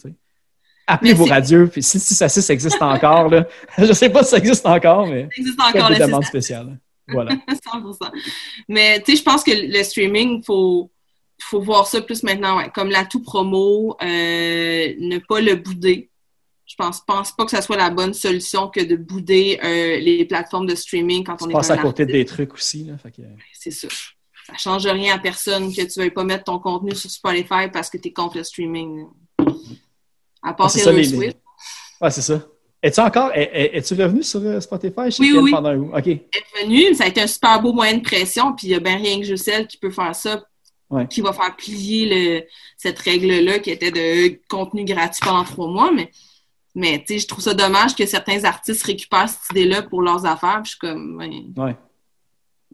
Appelez vos radios, puis si, si ça, si ça existe encore, là, je sais pas si ça existe encore, mais ça existe encore, des demandes spéciales. Voilà. 100%. Mais tu sais, je pense que le streaming, il faut, faut voir ça plus maintenant, ouais, comme l'atout promo, euh, ne pas le bouder. Je pense, pense pas que ça soit la bonne solution que de bouder euh, les plateformes de streaming quand on est passe à côté des trucs aussi. Là, C'est ça ça change rien à personne que tu veuilles pas mettre ton contenu sur Spotify parce que tu es contre le streaming. À part ah, Taylor Swift. Ouais, c'est ça. Es-tu encore, es-tu revenu sur euh, Spotify? oui, oui. Pendant... OK. Es revenu, ça a été un super beau moyen de pression, puis il y a bien rien que Jussel qui peut faire ça, qui va faire plier le, cette règle-là qui était de contenu gratuit pendant trois mois, mais, mais tu sais, je trouve ça dommage que certains artistes récupèrent cette idée-là pour leurs affaires, puis je suis comme, ouais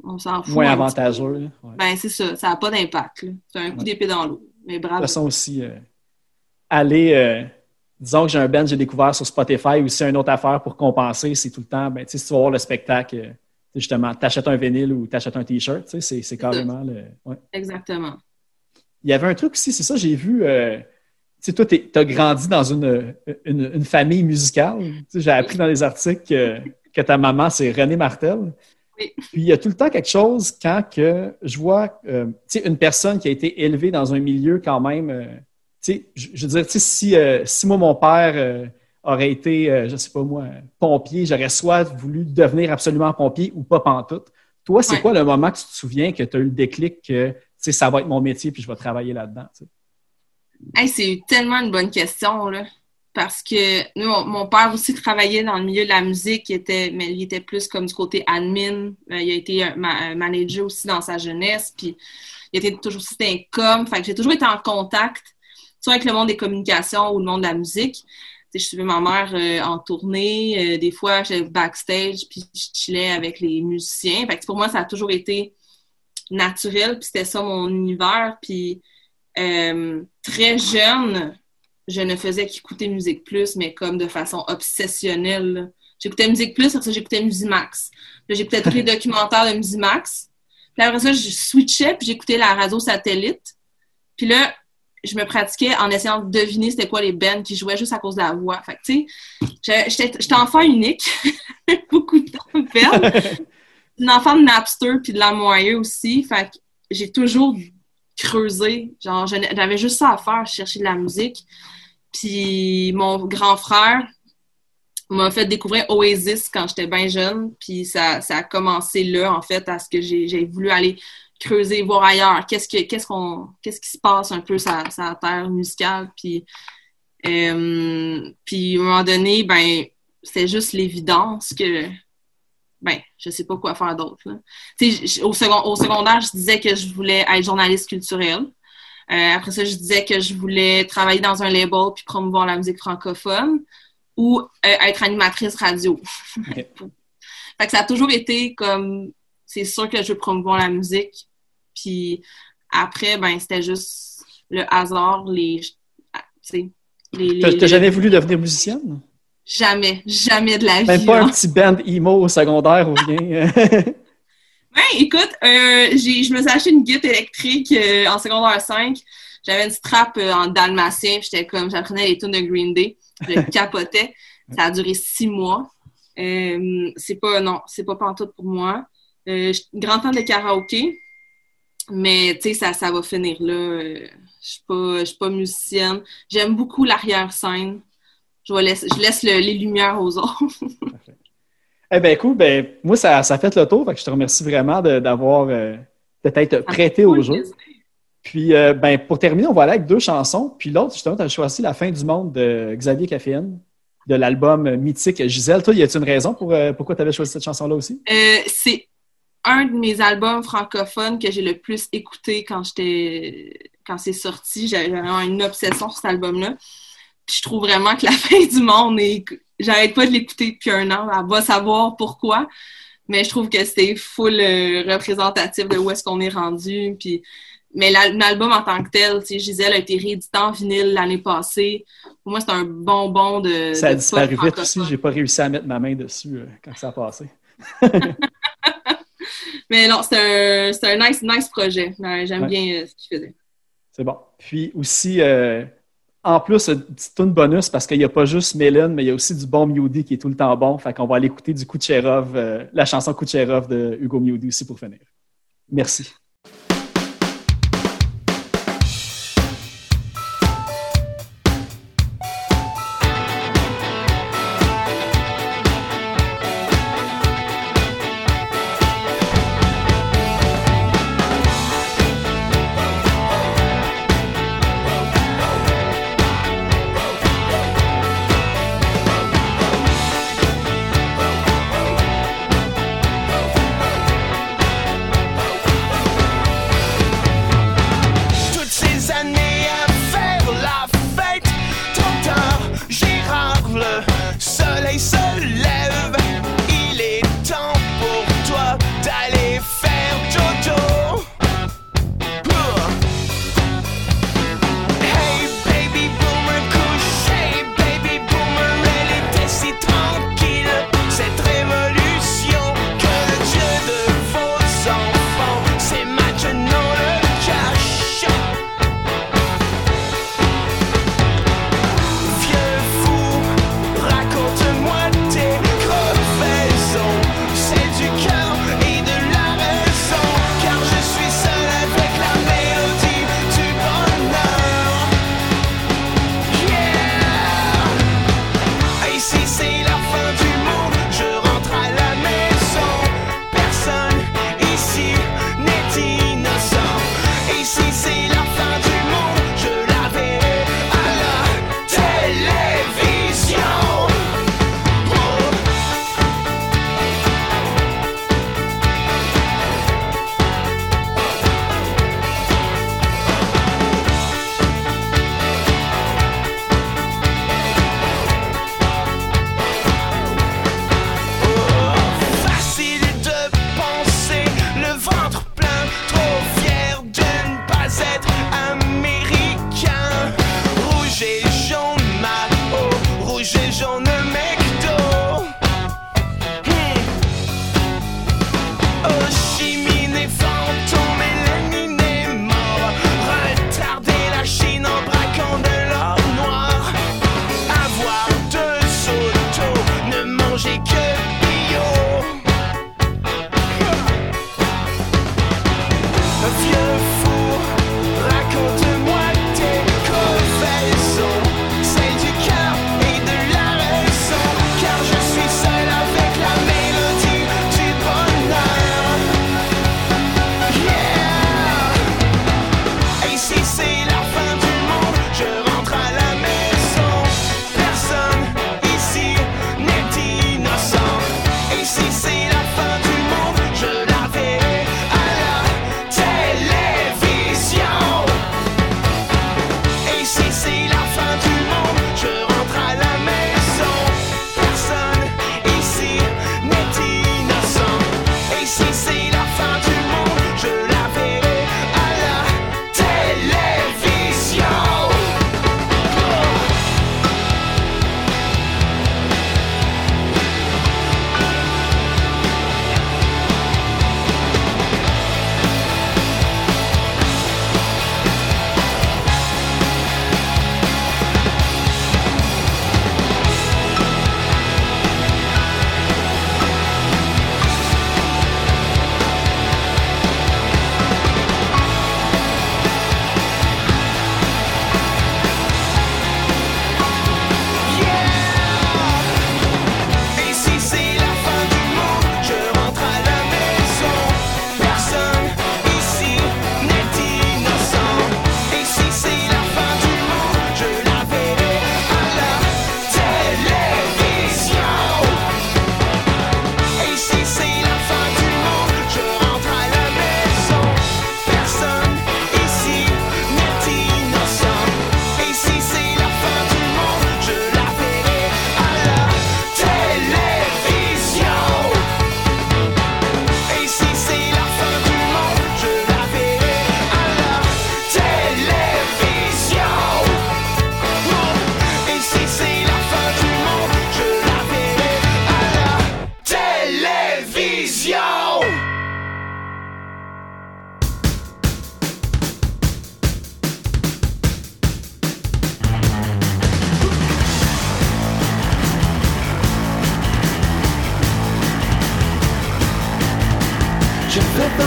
on s'en fout. Moins avantageux. Ben, c'est ça. Ça n'a pas d'impact. C'est un coup d'épée dans l'eau. Mais bravo. De toute façon aussi, euh, aller, euh, disons que j'ai un band j'ai découvert sur Spotify ou si une autre affaire pour compenser, c'est tout le temps, ben, si tu vas voir le spectacle, euh, justement, t'achètes un vinyle ou t'achètes un t-shirt, c'est carrément le. Exactement. Il y avait un truc aussi, c'est ça, j'ai vu. tu sais, toi, tu as grandi dans une, une, famille musicale. J'ai appris dans les articles que, que ta maman, c'est René Martel. Puis il y a tout le temps quelque chose quand que je vois euh, une personne qui a été élevée dans un milieu quand même. Euh, je, je, veux dire, si, euh, si moi, mon père aurait été, je ne sais pas moi, pompier, j'aurais soit voulu devenir absolument pompier ou pas pantoute. Toi, c'est quoi le moment que tu te souviens que tu as eu le déclic que ça va être mon métier puis je vais travailler là-dedans? c'est tellement une bonne question. Là parce que mon, père aussi travaillait dans le milieu de la musique, il était, mais il était plus comme du côté admin. Euh, il a été un, manager aussi dans sa jeunesse, puis il était toujours aussi un com. Fait que j'ai toujours été en contact, soit avec le monde des communications ou le monde de la musique. je suivais ma mère euh, en tournée. Euh, des fois, j'étais backstage, puis je chillais avec les musiciens. Fait que pour moi, ça a toujours été naturel, puis c'était ça mon univers. Puis très jeune, je ne faisais qu'écouter Musique Plus, mais comme de façon obsessionnelle. J'écoutais Musique Plus, après ça, j'écoutais Musimax. Là, j'écoutais tous les documentaires de Musimax. Puis après ça, je switchais, puis j'écoutais la radio satellite. Puis là, je me pratiquais en essayant de deviner c'était quoi les bands qui jouaient juste à cause de la voix. Fait que, tu sais, j'étais enfant unique. Beaucoup de temps à perdre. Une enfant de Napster puis de la moyenne aussi. Fait que j'ai toujours creusé. Genre, j'avais juste ça à faire, chercher de la musique. Puis mon grand frère m'a fait découvrir Oasis quand j'étais bien jeune. Puis ça, a commencé là, en fait, à ce que j'ai voulu aller creuser, voir ailleurs. Qu'est-ce qui se passe un peu sur terre musicale? Puis, euh, puis à un moment donné, ben, c'était juste l'évidence que ben, je sais pas quoi faire d'autre. Au, au secondaire, je disais que je voulais être journaliste culturelle. Euh, après ça, je disais que je voulais travailler dans un label puis promouvoir la musique francophone ou euh, être animatrice radio. fait que ça a toujours été comme, c'est sûr que je veux promouvoir la musique. Puis après, ben, c'était juste le hasard, les, les, T'as jamais voulu devenir musicienne? Jamais, jamais de la vie. Même pas un petit band emo au secondaire ou rien? ben, écoute, euh, je me suis acheté une guitare électrique euh, en secondaire 5. J'avais une strap euh, en dalmatien, j'étais comme, j'apprenais les tunes de Green Day. Je capotais. Ça a duré six mois. c'est pas, non, c'est pas pantoute pour moi. je suis grande fan de karaoké, mais tu sais, ça, ça va finir là. Je suis pas, suis pas musicienne. J'aime beaucoup l'arrière-scène. Je, laisse, je laisse les lumières aux autres. Eh bien, écoute, ben, moi, ça, ça fait le tour. je te remercie vraiment d'avoir euh, peut-être prêté au jeu. Puis, euh, ben, pour terminer, on va aller avec deux chansons. Puis l'autre, justement, tu as choisi La fin du monde de Xavier Caféine, de l'album mythique Gisèle. Toi, y a-t-il une raison pour euh, pourquoi tu avais choisi cette chanson-là aussi? c'est un de mes albums francophones que j'ai le plus écouté quand j'étais quand c'est sorti. J'avais vraiment une obsession sur cet album-là. je trouve vraiment que la fin du monde est. J'arrête pas de l'écouter depuis un an. Elle va savoir pourquoi. Mais je trouve que c'est full euh, représentatif de où est-ce qu'on est rendu. Puis, mais l'album en tant que tel, Gisèle a été réédité en vinyle l'année passée. Pour moi, c'est un bonbon de. Ça a disparu vite aussi. J'ai pas réussi à mettre ma main dessus euh, quand ça a passé. mais non, c'est un, un nice, nice projet. J'aime bien euh, ce qu'il faisait. C'est bon. Puis aussi, en plus, c'est une bonus parce qu'il n'y a pas juste Mélène, mais il y a aussi du bon Mewdy qui est tout le temps bon. Fait qu'on va aller écouter du Kucherov, euh, la chanson Kucherov de Hugo Mewdy aussi pour finir. Merci.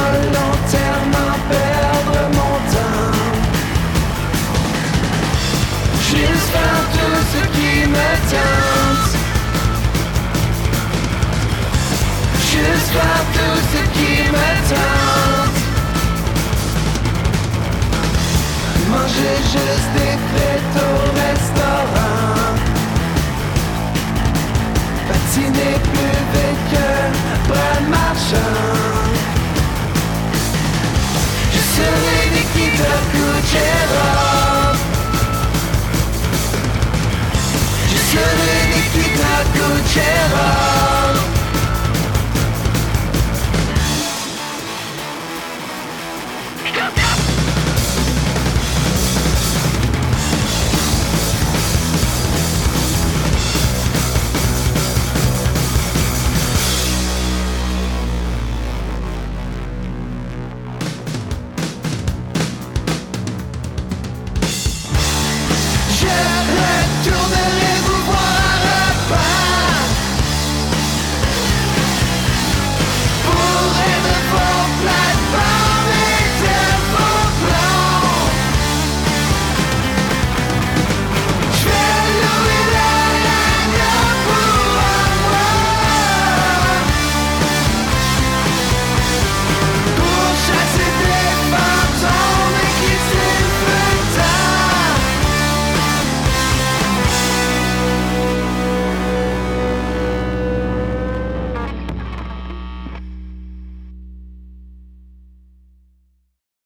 Volentièrement perdre mon temps. Jusqu'à tout ce qui me tient, jusqu'à tout ce qui me tient, manger juste des traits au restaurant, patinez plus bégue, bras marchand. Tyle Nikita Kucherov Je serai Nikita Kucherov